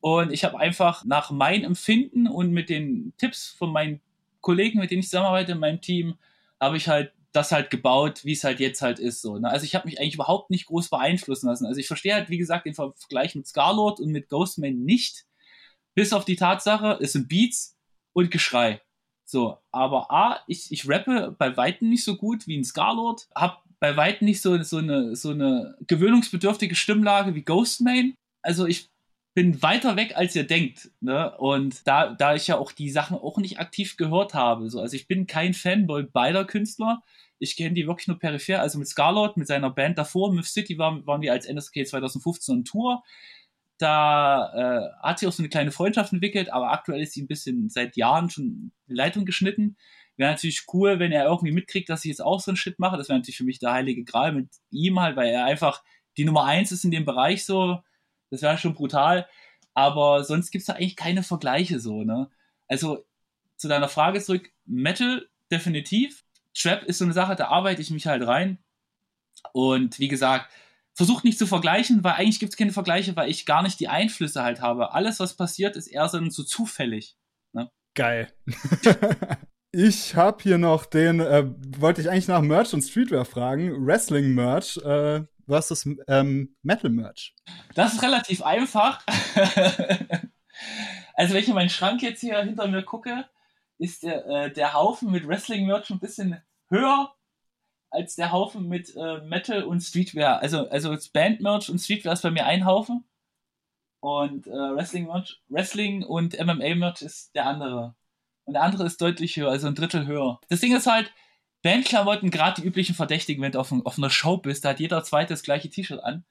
Und ich habe einfach nach meinem Empfinden und mit den Tipps von meinen Kollegen, mit denen ich zusammenarbeite in meinem Team, habe ich halt das halt gebaut, wie es halt jetzt halt ist. So, ne? Also ich habe mich eigentlich überhaupt nicht groß beeinflussen lassen. Also ich verstehe halt, wie gesagt, den Vergleich mit Scarlord und mit Ghostman nicht. Bis auf die Tatsache, es sind Beats und Geschrei. So, aber A, ich, ich rappe bei Weitem nicht so gut wie ein Scarlord, hab bei Weitem nicht so, so, eine, so eine gewöhnungsbedürftige Stimmlage wie Ghostman. Also ich bin weiter weg, als ihr denkt. Ne? Und da, da ich ja auch die Sachen auch nicht aktiv gehört habe. So. Also ich bin kein Fanboy beider Künstler. Ich kenne die wirklich nur peripher. Also mit Scarlett, mit seiner Band davor, Myth City, waren, waren wir als NSK 2015 on Tour da äh, hat sich auch so eine kleine Freundschaft entwickelt, aber aktuell ist sie ein bisschen seit Jahren schon die Leitung geschnitten. Wäre natürlich cool, wenn er irgendwie mitkriegt, dass ich jetzt auch so einen Shit mache. Das wäre natürlich für mich der heilige Gral mit ihm halt, weil er einfach die Nummer eins ist in dem Bereich so. Das wäre schon brutal. Aber sonst gibt's da eigentlich keine Vergleiche so, ne? Also zu deiner Frage zurück, Metal definitiv. Trap ist so eine Sache, da arbeite ich mich halt rein. Und wie gesagt, versucht nicht zu vergleichen, weil eigentlich gibt es keine Vergleiche, weil ich gar nicht die Einflüsse halt habe. Alles, was passiert, ist eher so, so zufällig. Ne? Geil. ich habe hier noch den, äh, wollte ich eigentlich nach Merch und Streetwear fragen, Wrestling-Merch äh, versus ähm, Metal-Merch. Das ist relativ einfach. also wenn ich in meinen Schrank jetzt hier hinter mir gucke, ist der, äh, der Haufen mit Wrestling-Merch ein bisschen höher als der Haufen mit äh, Metal und Streetwear. Also, also Band-Merch und Streetwear ist bei mir ein Haufen. Und äh, Wrestling-Merch, Wrestling und MMA-Merch ist der andere. Und der andere ist deutlich höher, also ein Drittel höher. Das Ding ist halt, Bandklamotten, gerade die üblichen Verdächtigen, wenn du auf, auf einer Show bist, da hat jeder zweite das gleiche T-Shirt an.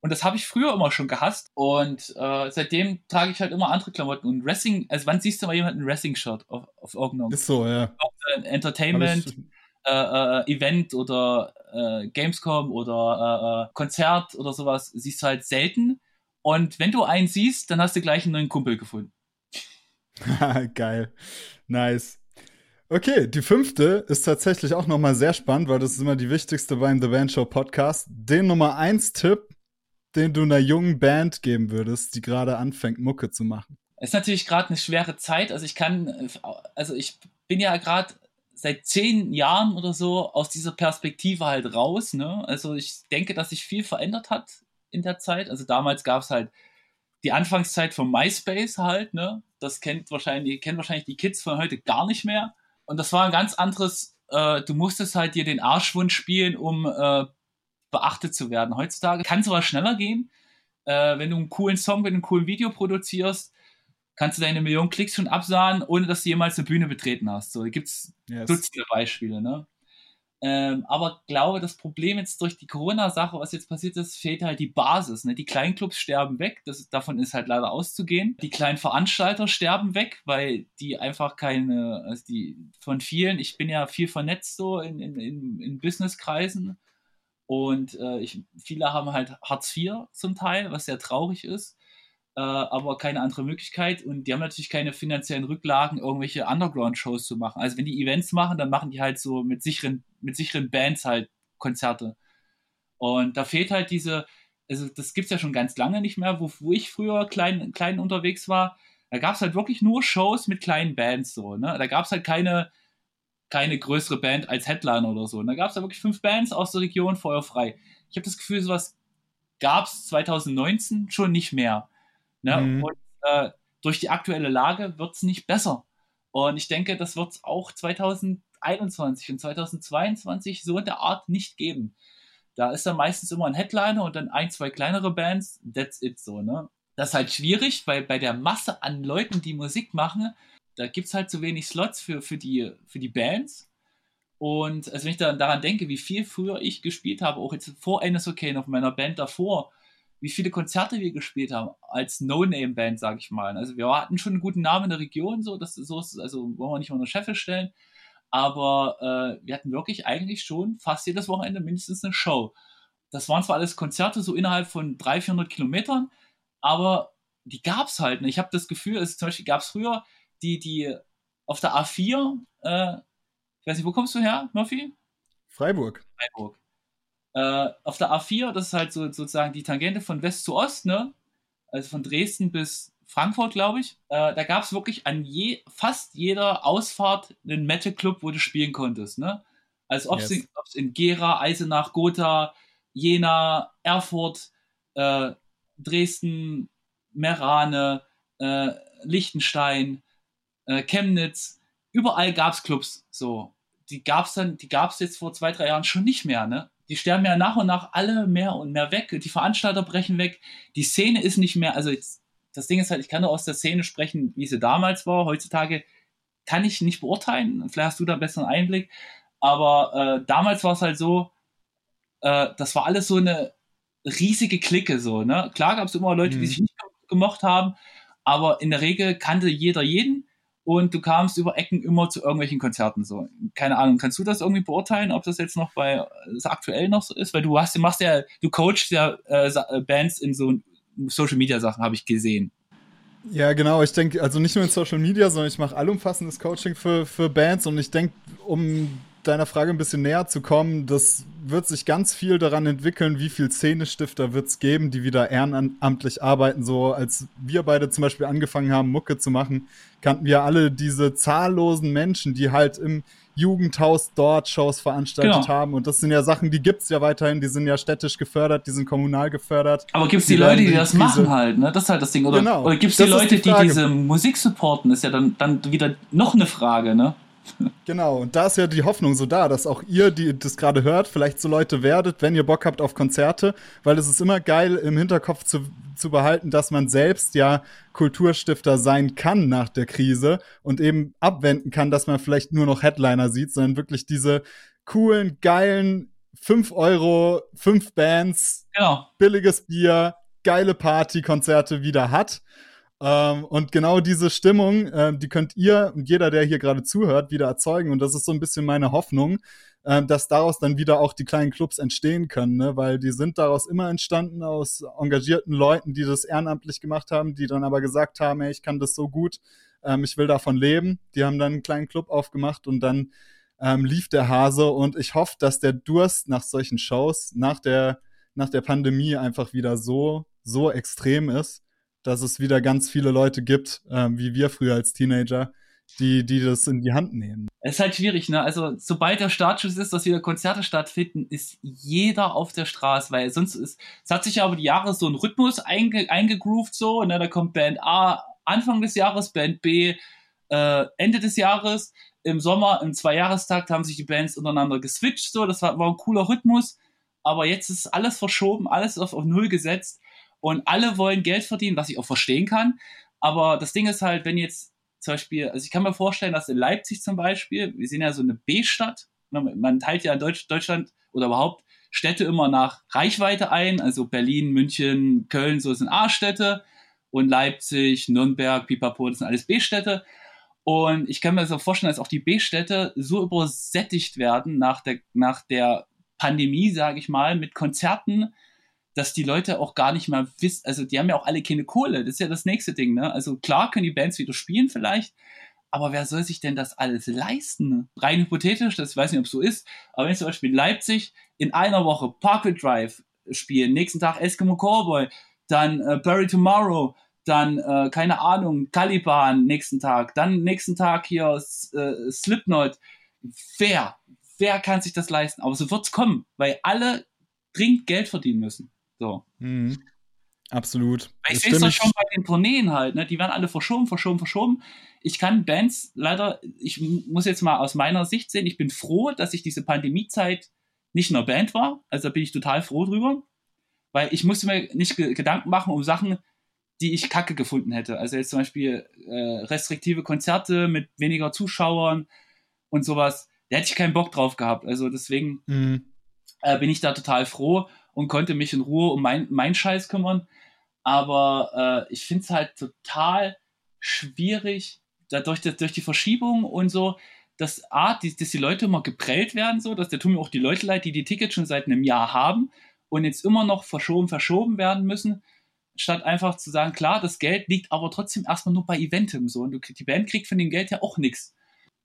Und das habe ich früher immer schon gehasst. Und äh, seitdem trage ich halt immer andere Klamotten. Und Wrestling, also wann siehst du mal jemanden ein Wrestling-Shirt auf, auf irgendeinem? Ist so, ja. Auf, äh, Entertainment äh, äh, Event oder äh, Gamescom oder äh, äh, Konzert oder sowas siehst du halt selten. Und wenn du einen siehst, dann hast du gleich einen neuen Kumpel gefunden. Geil. Nice. Okay, die fünfte ist tatsächlich auch nochmal sehr spannend, weil das ist immer die wichtigste beim The Band Show Podcast. Den Nummer eins Tipp, den du einer jungen Band geben würdest, die gerade anfängt, Mucke zu machen. Ist natürlich gerade eine schwere Zeit. Also ich kann, also ich bin ja gerade seit zehn Jahren oder so aus dieser Perspektive halt raus. Ne? Also ich denke, dass sich viel verändert hat in der Zeit. Also damals gab es halt die Anfangszeit von MySpace halt, ne? Das kennt wahrscheinlich, kennen wahrscheinlich die Kids von heute gar nicht mehr. Und das war ein ganz anderes, äh, du musstest halt dir den Arschwunsch spielen, um äh, beachtet zu werden. Heutzutage kann es aber schneller gehen. Äh, wenn du einen coolen Song mit einem coolen Video produzierst, kannst du deine Millionen Klicks schon absahen, ohne dass du jemals eine Bühne betreten hast. So, da gibt es yes. Dutzende Beispiele, ne? Ähm, aber glaube, das Problem jetzt durch die Corona-Sache, was jetzt passiert ist, fehlt halt die Basis. Ne? Die kleinen Clubs sterben weg, das, davon ist halt leider auszugehen. Die kleinen Veranstalter sterben weg, weil die einfach keine, also die von vielen, ich bin ja viel vernetzt so in, in, in, in Businesskreisen und äh, ich, viele haben halt Hartz IV zum Teil, was sehr traurig ist äh, aber keine andere Möglichkeit. Und die haben natürlich keine finanziellen Rücklagen, irgendwelche Underground-Shows zu machen. Also wenn die Events machen, dann machen die halt so mit sicheren, mit sicheren Bands halt Konzerte. Und da fehlt halt diese, also das gibt's ja schon ganz lange nicht mehr, wo, wo ich früher klein, klein unterwegs war. Da gab's halt wirklich nur Shows mit kleinen Bands so. Ne? Da gab's halt keine, keine größere Band als Headliner oder so. Und da gab's da wirklich fünf Bands aus der Region feuerfrei. Ich habe das Gefühl, sowas gab's 2019 schon nicht mehr. Ne? Mhm. Und äh, durch die aktuelle Lage wird es nicht besser. Und ich denke, das wird es auch 2021 2021 und 2022 so in der Art nicht geben. Da ist dann meistens immer ein Headliner und dann ein, zwei kleinere Bands. That's it so, ne? Das ist halt schwierig, weil bei der Masse an Leuten, die Musik machen, da gibt es halt zu wenig Slots für, für, die, für die Bands. Und also wenn ich dann daran denke, wie viel früher ich gespielt habe, auch jetzt vor NSOK auf meiner Band davor, wie viele Konzerte wir gespielt haben als No-Name-Band, sag ich mal. Also wir hatten schon einen guten Namen in der Region, so, das, so ist, also wollen wir nicht unter Cheffe stellen. Aber äh, wir hatten wirklich eigentlich schon fast jedes Wochenende mindestens eine Show. Das waren zwar alles Konzerte so innerhalb von 300, 400 Kilometern, aber die gab es halt. Ne? Ich habe das Gefühl, es zum Beispiel gab es früher die, die auf der A4, äh, ich weiß nicht, wo kommst du her, Murphy? Freiburg. Freiburg. Äh, auf der A4, das ist halt so, sozusagen die Tangente von West zu Ost, ne? Also von Dresden bis Frankfurt, glaube ich. Äh, da gab es wirklich an je, fast jeder Ausfahrt einen Metal-Club, wo du spielen konntest, ne? Also ob es yes. in, in, Gera, Eisenach, Gotha, Jena, Erfurt, äh, Dresden, Merane, äh, Liechtenstein, äh, Chemnitz, überall gab es Clubs so. Die gab es dann, die gab es jetzt vor zwei, drei Jahren schon nicht mehr, ne? Die sterben ja nach und nach alle mehr und mehr weg. Die Veranstalter brechen weg. Die Szene ist nicht mehr, also jetzt, das Ding ist halt, ich kann nur aus der Szene sprechen, wie sie damals war. Heutzutage kann ich nicht beurteilen. Vielleicht hast du da einen besseren Einblick. Aber äh, damals war es halt so, äh, das war alles so eine riesige Clique so. Ne? Klar gab es immer Leute, mhm. die sich nicht gemocht haben, aber in der Regel kannte jeder jeden und du kamst über Ecken immer zu irgendwelchen Konzerten so. Keine Ahnung, kannst du das irgendwie beurteilen, ob das jetzt noch bei das aktuell noch so ist? Weil du hast, du machst ja, du coachst ja äh, äh Bands in so Social Media Sachen, habe ich gesehen. Ja, genau. Ich denke, also nicht nur in Social Media, sondern ich mache allumfassendes Coaching für, für Bands und ich denke, um deiner Frage ein bisschen näher zu kommen, das wird sich ganz viel daran entwickeln, wie viel Szenestifter wird es geben, die wieder ehrenamtlich arbeiten. So als wir beide zum Beispiel angefangen haben, Mucke zu machen, kannten wir alle diese zahllosen Menschen, die halt im Jugendhaus dort Shows veranstaltet genau. haben. Und das sind ja Sachen, die gibt es ja weiterhin, die sind ja städtisch gefördert, die sind kommunal gefördert. Aber gibt es die, die, Leute, die das Krise machen halt, ne? Das ist halt das Ding. Oder, genau. oder gibt es die Leute, die, die diese Musik supporten? Ist ja dann, dann wieder noch eine Frage, ne? Genau, und da ist ja die Hoffnung so da, dass auch ihr, die das gerade hört, vielleicht so Leute werdet, wenn ihr Bock habt auf Konzerte, weil es ist immer geil im Hinterkopf zu, zu behalten, dass man selbst ja Kulturstifter sein kann nach der Krise und eben abwenden kann, dass man vielleicht nur noch Headliner sieht, sondern wirklich diese coolen, geilen 5 Euro, 5 Bands, genau. billiges Bier, geile Partykonzerte wieder hat ähm, und genau diese Stimmung, äh, die könnt ihr und jeder, der hier gerade zuhört, wieder erzeugen. Und das ist so ein bisschen meine Hoffnung, äh, dass daraus dann wieder auch die kleinen Clubs entstehen können, ne? weil die sind daraus immer entstanden aus engagierten Leuten, die das ehrenamtlich gemacht haben, die dann aber gesagt haben, ey, ich kann das so gut, ähm, ich will davon leben. Die haben dann einen kleinen Club aufgemacht und dann ähm, lief der Hase und ich hoffe, dass der Durst nach solchen Shows, nach der, nach der Pandemie einfach wieder so, so extrem ist, dass es wieder ganz viele Leute gibt, ähm, wie wir früher als Teenager, die, die das in die Hand nehmen. Es ist halt schwierig, ne? Also, sobald der Startschuss ist, dass wieder Konzerte stattfinden, ist jeder auf der Straße, weil sonst ist, es hat sich ja über die Jahre so ein Rhythmus einge, eingegroovt, so, ne? Da kommt Band A Anfang des Jahres, Band B äh, Ende des Jahres. Im Sommer, im Zweijahrestakt haben sich die Bands untereinander geswitcht, so. Das war, war ein cooler Rhythmus. Aber jetzt ist alles verschoben, alles auf, auf Null gesetzt und alle wollen Geld verdienen, was ich auch verstehen kann. Aber das Ding ist halt, wenn jetzt zum Beispiel, also ich kann mir vorstellen, dass in Leipzig zum Beispiel, wir sind ja so eine B-Stadt, man teilt ja in Deutsch, Deutschland oder überhaupt Städte immer nach Reichweite ein, also Berlin, München, Köln, so sind A-Städte und Leipzig, Nürnberg, Pipapo, das sind alles B-Städte. Und ich kann mir so vorstellen, dass auch die B-Städte so übersättigt werden nach der, nach der Pandemie, sage ich mal, mit Konzerten, dass die Leute auch gar nicht mal wissen, also die haben ja auch alle keine Kohle, das ist ja das nächste Ding, ne? Also klar können die Bands wieder spielen vielleicht, aber wer soll sich denn das alles leisten? Rein hypothetisch, das weiß nicht, ob es so ist, aber wenn zum Beispiel Leipzig in einer Woche Parkway Drive spielen, nächsten Tag Eskimo Cowboy, dann äh, Bury Tomorrow, dann, äh, keine Ahnung, Caliban nächsten Tag, dann nächsten Tag hier äh, Slipknot. Wer, wer kann sich das leisten? Aber so wird's kommen, weil alle dringend Geld verdienen müssen. So. Mhm. Absolut. Ich sehe es doch schon bei den Tourneen halt, ne? Die werden alle verschoben, verschoben, verschoben. Ich kann Bands leider, ich muss jetzt mal aus meiner Sicht sehen, ich bin froh, dass ich diese Pandemiezeit nicht in der Band war. Also da bin ich total froh drüber. Weil ich musste mir nicht Gedanken machen um Sachen, die ich kacke gefunden hätte. Also jetzt zum Beispiel äh, restriktive Konzerte mit weniger Zuschauern und sowas. Da hätte ich keinen Bock drauf gehabt. Also deswegen mhm. äh, bin ich da total froh und konnte mich in Ruhe um mein, mein Scheiß kümmern. Aber äh, ich finde es halt total schwierig, dadurch, durch die Verschiebung und so, dass A, die, dass die Leute immer geprellt werden, so, dass der tun mir auch die Leute leid, die die Tickets schon seit einem Jahr haben und jetzt immer noch verschoben, verschoben werden müssen, statt einfach zu sagen, klar, das Geld liegt aber trotzdem erstmal nur bei Eventem, so, und du, die Band kriegt von dem Geld ja auch nichts.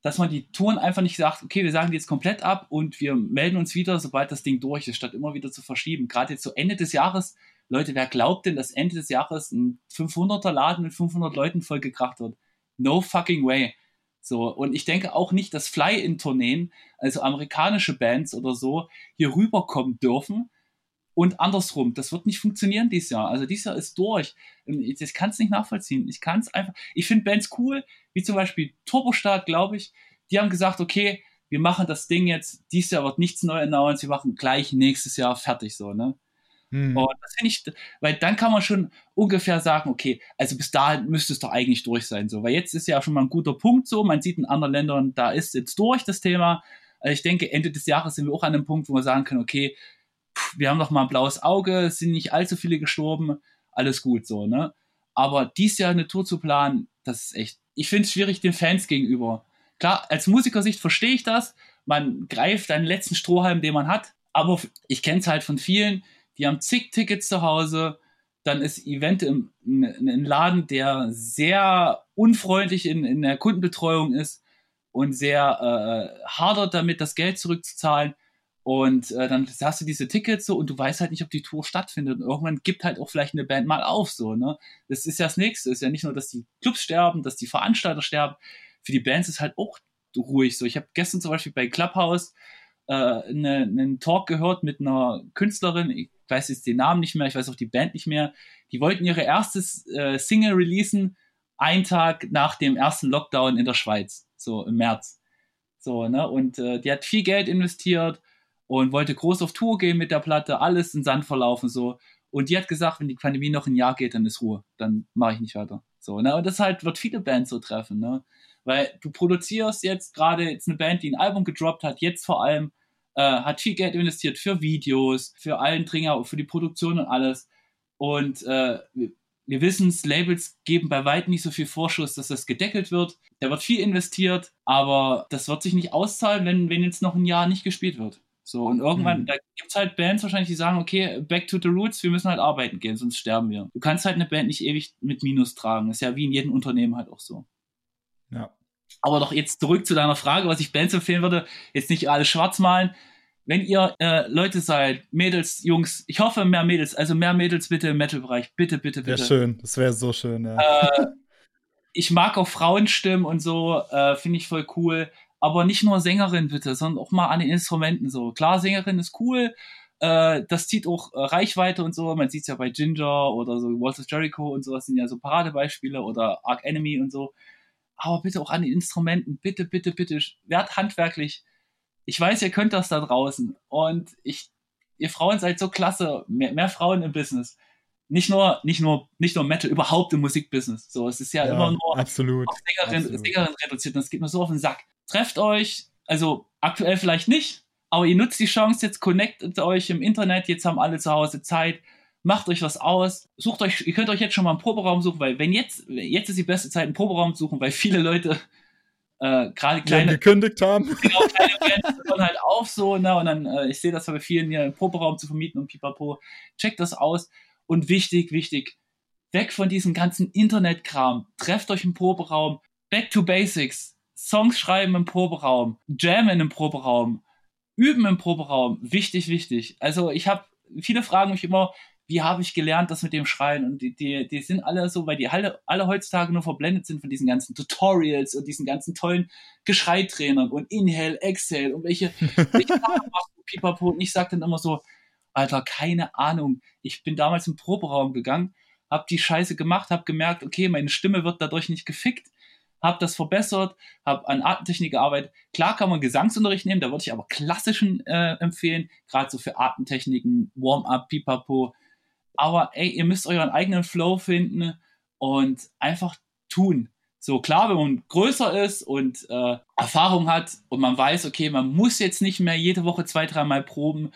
Dass man die Touren einfach nicht sagt, okay, wir sagen die jetzt komplett ab und wir melden uns wieder, sobald das Ding durch ist, statt immer wieder zu verschieben. Gerade jetzt so Ende des Jahres Leute, wer glaubt denn, dass Ende des Jahres ein 500er Laden mit 500 Leuten vollgekracht wird? No fucking way. So, und ich denke auch nicht, dass Fly-In-Tourneen, also amerikanische Bands oder so, hier rüberkommen dürfen. Und andersrum, das wird nicht funktionieren dieses Jahr. Also dieses Jahr ist durch. Ich kann es nicht nachvollziehen. Ich kann es einfach. Ich finde Bands cool, wie zum Beispiel Turbostart, glaube ich. Die haben gesagt, okay, wir machen das Ding jetzt, dieses Jahr wird nichts neu announced, wir machen gleich nächstes Jahr fertig so, ne? Mhm. Und das finde ich, weil dann kann man schon ungefähr sagen, okay, also bis dahin müsste es doch eigentlich durch sein, so, weil jetzt ist ja schon mal ein guter Punkt so, man sieht in anderen Ländern, da ist jetzt durch das Thema. Also ich denke, Ende des Jahres sind wir auch an einem Punkt, wo wir sagen können, okay, wir haben noch mal ein blaues Auge, es sind nicht allzu viele gestorben, alles gut so, ne? Aber dies Jahr eine Tour zu planen, das ist echt, ich finde es schwierig den Fans gegenüber. Klar, als Musikersicht verstehe ich das, man greift einen letzten Strohhalm, den man hat, aber ich kenne es halt von vielen, die haben zig Tickets zu Hause. Dann ist Event im, ein Laden, der sehr unfreundlich in, in der Kundenbetreuung ist und sehr äh, hadert damit, das Geld zurückzuzahlen. Und äh, dann hast du diese Tickets so und du weißt halt nicht, ob die Tour stattfindet. Und irgendwann gibt halt auch vielleicht eine Band mal auf, so, ne? Das ist ja das Nächste. ist ja nicht nur, dass die Clubs sterben, dass die Veranstalter sterben. Für die Bands ist halt auch ruhig so. Ich habe gestern zum Beispiel bei Clubhouse äh, eine, einen Talk gehört mit einer Künstlerin, ich weiß jetzt den Namen nicht mehr, ich weiß auch die Band nicht mehr. Die wollten ihre erste äh, Single releasen, einen Tag nach dem ersten Lockdown in der Schweiz, so im März. So, ne? Und äh, die hat viel Geld investiert und wollte groß auf Tour gehen mit der Platte, alles in Sand verlaufen, so. Und die hat gesagt, wenn die Pandemie noch ein Jahr geht, dann ist Ruhe, dann mache ich nicht weiter. So, ne? Und das halt wird viele Bands so treffen, ne? Weil du produzierst jetzt gerade jetzt eine Band, die ein Album gedroppt hat, jetzt vor allem, äh, hat viel Geld investiert für Videos, für allen Dringer, für die Produktion und alles. Und äh, wir wissen es, Labels geben bei weitem nicht so viel Vorschuss, dass das gedeckelt wird. Da wird viel investiert, aber das wird sich nicht auszahlen, wenn, wenn jetzt noch ein Jahr nicht gespielt wird. So, und irgendwann, mhm. da gibt es halt Bands wahrscheinlich, die sagen, okay, back to the roots, wir müssen halt arbeiten gehen, sonst sterben wir. Du kannst halt eine Band nicht ewig mit Minus tragen. Ist ja wie in jedem Unternehmen halt auch so. Ja. Aber doch jetzt zurück zu deiner Frage, was ich Bands empfehlen würde, jetzt nicht alles schwarz malen. Wenn ihr äh, Leute seid, Mädels, Jungs, ich hoffe mehr Mädels, also mehr Mädels bitte im Metal-Bereich, bitte, bitte, bitte. Ja, schön, das wäre so schön, ja. Äh, ich mag auch Frauenstimmen und so, äh, finde ich voll cool. Aber nicht nur Sängerin bitte, sondern auch mal an den Instrumenten so. Klar, Sängerin ist cool, äh, das zieht auch äh, Reichweite und so. Man sieht es ja bei Ginger oder so Walter Jericho und so, das sind ja so Paradebeispiele oder Arc Enemy und so aber bitte auch an den Instrumenten, bitte, bitte, bitte, werd handwerklich. Ich weiß, ihr könnt das da draußen und ich, ihr Frauen seid so klasse, mehr, mehr Frauen im Business. Nicht nur, nicht nur, nicht nur Metal, überhaupt im Musikbusiness. So, es ist ja, ja immer nur absolut, auf Sängerin, absolut. Sängerin reduziert und das geht mir so auf den Sack. Trefft euch, also aktuell vielleicht nicht, aber ihr nutzt die Chance jetzt, connectet euch im Internet, jetzt haben alle zu Hause Zeit, macht euch was aus, sucht euch, ihr könnt euch jetzt schon mal einen Proberaum suchen, weil wenn jetzt, jetzt ist die beste Zeit, einen Proberaum zu suchen, weil viele Leute äh, gerade kleine gekündigt haben. Genau, kleine Bands hören halt auf so, ne? Und dann, äh, ich sehe das bei vielen hier, einen Proberaum zu vermieten und pipapo. Checkt das aus. Und wichtig, wichtig, weg von diesem ganzen Internetkram. Trefft euch im Proberaum. Back to Basics. Songs schreiben im Proberaum. Jammen im Proberaum. Üben im Proberaum. Wichtig, wichtig. Also ich habe, viele fragen mich immer, wie habe ich gelernt, das mit dem Schreien? Und die, die, die sind alle so, weil die alle, alle heutzutage nur verblendet sind von diesen ganzen Tutorials und diesen ganzen tollen Geschreitrainern und Inhale, Exhale und welche, welche Sachen machst du, Pipapo? Und ich sage dann immer so, Alter, keine Ahnung. Ich bin damals im Proberaum gegangen, hab die Scheiße gemacht, hab gemerkt, okay, meine Stimme wird dadurch nicht gefickt, hab das verbessert, hab an Atemtechnik gearbeitet. Klar kann man Gesangsunterricht nehmen, da würde ich aber klassischen äh, empfehlen, gerade so für Atemtechniken, Warm-up, Pipapo. Aber ey, ihr müsst euren eigenen Flow finden und einfach tun. So klar, wenn man größer ist und äh, Erfahrung hat und man weiß, okay, man muss jetzt nicht mehr jede Woche zwei, dreimal proben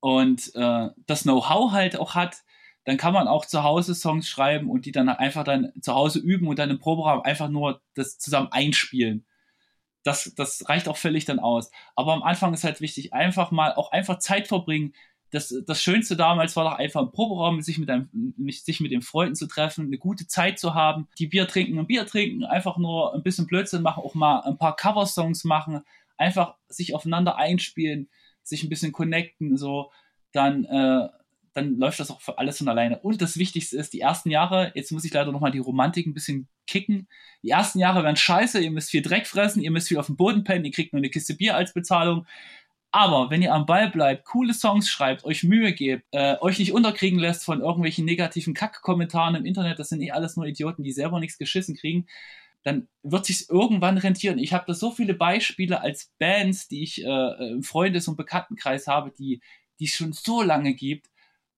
und äh, das Know-how halt auch hat, dann kann man auch zu Hause Songs schreiben und die dann einfach dann zu Hause üben und dann im Proberaum einfach nur das zusammen einspielen. Das, das reicht auch völlig dann aus. Aber am Anfang ist halt wichtig, einfach mal auch einfach Zeit verbringen, das, das Schönste damals war doch einfach im Proberaum, sich mit, einem, sich mit den Freunden zu treffen, eine gute Zeit zu haben, die Bier trinken und Bier trinken, einfach nur ein bisschen Blödsinn machen, auch mal ein paar Coversongs machen, einfach sich aufeinander einspielen, sich ein bisschen connecten, so, dann, äh, dann läuft das auch für alles von alleine. Und das Wichtigste ist, die ersten Jahre, jetzt muss ich leider nochmal die Romantik ein bisschen kicken, die ersten Jahre werden scheiße, ihr müsst viel Dreck fressen, ihr müsst viel auf dem Boden pennen, ihr kriegt nur eine Kiste Bier als Bezahlung, aber wenn ihr am Ball bleibt, coole Songs schreibt, euch Mühe gebt, äh, euch nicht unterkriegen lässt von irgendwelchen negativen Kack-Kommentaren im Internet, das sind eh alles nur Idioten, die selber nichts geschissen kriegen, dann wird sich irgendwann rentieren. Ich habe da so viele Beispiele als Bands, die ich äh, im Freundes- und Bekanntenkreis habe, die die es schon so lange gibt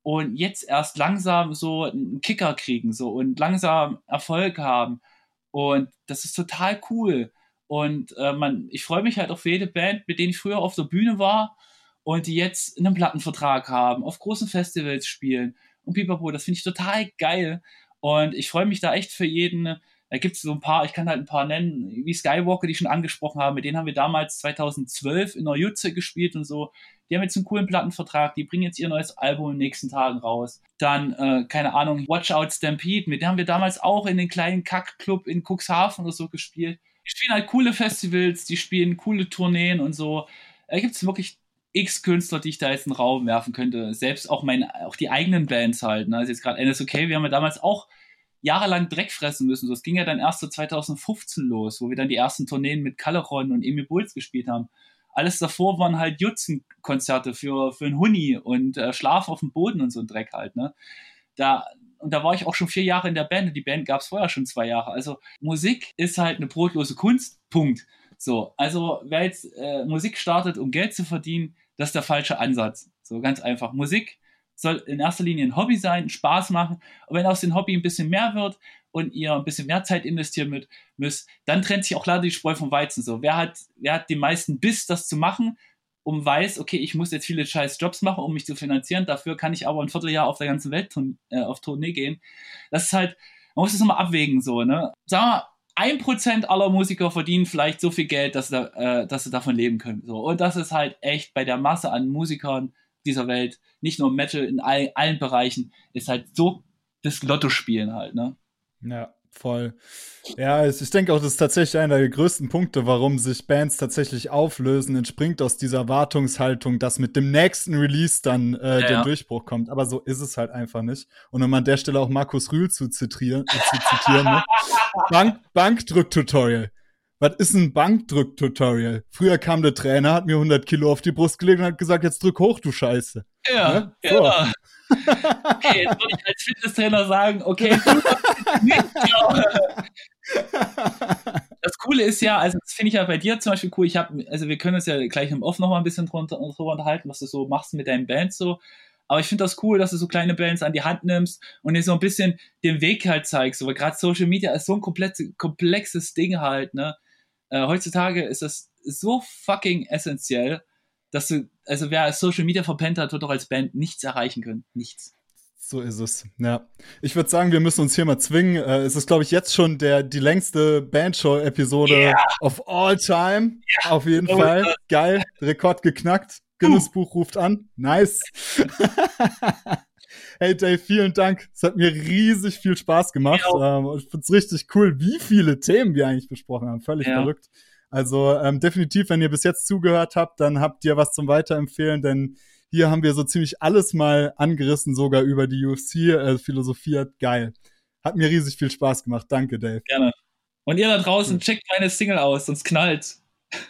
und jetzt erst langsam so einen Kicker kriegen so und langsam Erfolg haben und das ist total cool. Und äh, man, ich freue mich halt auf jede Band, mit denen ich früher auf der Bühne war und die jetzt einen Plattenvertrag haben, auf großen Festivals spielen und pipapo, das finde ich total geil. Und ich freue mich da echt für jeden. Da gibt es so ein paar, ich kann halt ein paar nennen, wie Skywalker, die ich schon angesprochen habe. Mit denen haben wir damals 2012 in der Jutze gespielt und so. Die haben jetzt einen coolen Plattenvertrag, die bringen jetzt ihr neues Album in den nächsten Tagen raus. Dann, äh, keine Ahnung, Watch Out Stampede, mit denen haben wir damals auch in den kleinen Kackclub in Cuxhaven oder so gespielt die spielen halt coole Festivals, die spielen coole Tourneen und so. Da gibt es wirklich x Künstler, die ich da jetzt in den Raum werfen könnte. Selbst auch meine, auch die eigenen Bands halt. Ne? Also jetzt gerade NSOK, wir haben ja damals auch jahrelang Dreck fressen müssen. So, es ging ja dann erst so 2015 los, wo wir dann die ersten Tourneen mit Caleron und Emil Bulls gespielt haben. Alles davor waren halt Jutzenkonzerte für, für einen Huni und äh, Schlaf auf dem Boden und so ein Dreck halt. Ne? Da, und da war ich auch schon vier Jahre in der Band und die Band gab es vorher schon zwei Jahre. Also Musik ist halt eine brotlose Kunst, Punkt. So, also wer jetzt äh, Musik startet, um Geld zu verdienen, das ist der falsche Ansatz. So ganz einfach. Musik soll in erster Linie ein Hobby sein, Spaß machen. Und wenn aus dem Hobby ein bisschen mehr wird und ihr ein bisschen mehr Zeit investieren mit, müsst, dann trennt sich auch leider die Spreu vom Weizen. So, wer hat, wer hat den meisten Biss, das zu machen? um weiß, okay, ich muss jetzt viele scheiß Jobs machen, um mich zu finanzieren, dafür kann ich aber ein Vierteljahr auf der ganzen Welt äh, auf Tournee gehen. Das ist halt, man muss das immer abwägen, so, ne? Sagen wir, ein Prozent aller Musiker verdienen vielleicht so viel Geld, dass sie, äh, dass sie davon leben können. So. Und das ist halt echt bei der Masse an Musikern dieser Welt, nicht nur Metal, in all, allen Bereichen, ist halt so das Lotto spielen halt, ne? Ja. Voll. Ja, ich denke auch, das ist tatsächlich einer der größten Punkte, warum sich Bands tatsächlich auflösen, entspringt aus dieser Erwartungshaltung, dass mit dem nächsten Release dann äh, ja, der ja. Durchbruch kommt. Aber so ist es halt einfach nicht. Und um an der Stelle auch Markus Rühl zu zitieren, äh, zu zitieren ne? Bank, Bankdrück-Tutorial. Was ist ein Bankdrück-Tutorial? Früher kam der Trainer, hat mir 100 Kilo auf die Brust gelegt und hat gesagt, jetzt drück hoch, du Scheiße. Ja, ne? so. ja. Okay, jetzt würde ich als Fitnesstrainer sagen, okay, das Coole ist ja, also das finde ich ja bei dir zum Beispiel cool, ich habe, also wir können uns ja gleich im Off nochmal ein bisschen drunter, drüber unterhalten, was du so machst mit deinen Bands so, aber ich finde das cool, dass du so kleine Bands an die Hand nimmst und dir so ein bisschen den Weg halt zeigst, weil gerade Social Media ist so ein komplett, komplexes Ding halt, ne, äh, heutzutage ist das so fucking essentiell, dass du, also wer Social Media verpennt hat, wird doch als Band nichts erreichen können. Nichts. So ist es. Ja. Ich würde sagen, wir müssen uns hier mal zwingen. Äh, es ist, glaube ich, jetzt schon der, die längste Bandshow-Episode yeah. of all time. Yeah. Auf jeden oh, Fall. Geil. Rekord geknackt. Guinness Buch ruft an. Nice. hey Dave, vielen Dank. Es hat mir riesig viel Spaß gemacht. Ja. Ähm, ich find's richtig cool, wie viele Themen wir eigentlich besprochen haben. Völlig ja. verrückt. Also ähm, definitiv, wenn ihr bis jetzt zugehört habt, dann habt ihr was zum Weiterempfehlen, denn hier haben wir so ziemlich alles mal angerissen, sogar über die UFC äh, philosophiert. Geil. Hat mir riesig viel Spaß gemacht. Danke, Dave. Gerne. Und ihr da draußen, checkt meine Single aus, sonst knallt.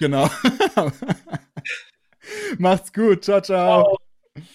Genau. Macht's gut. Ciao, ciao. ciao.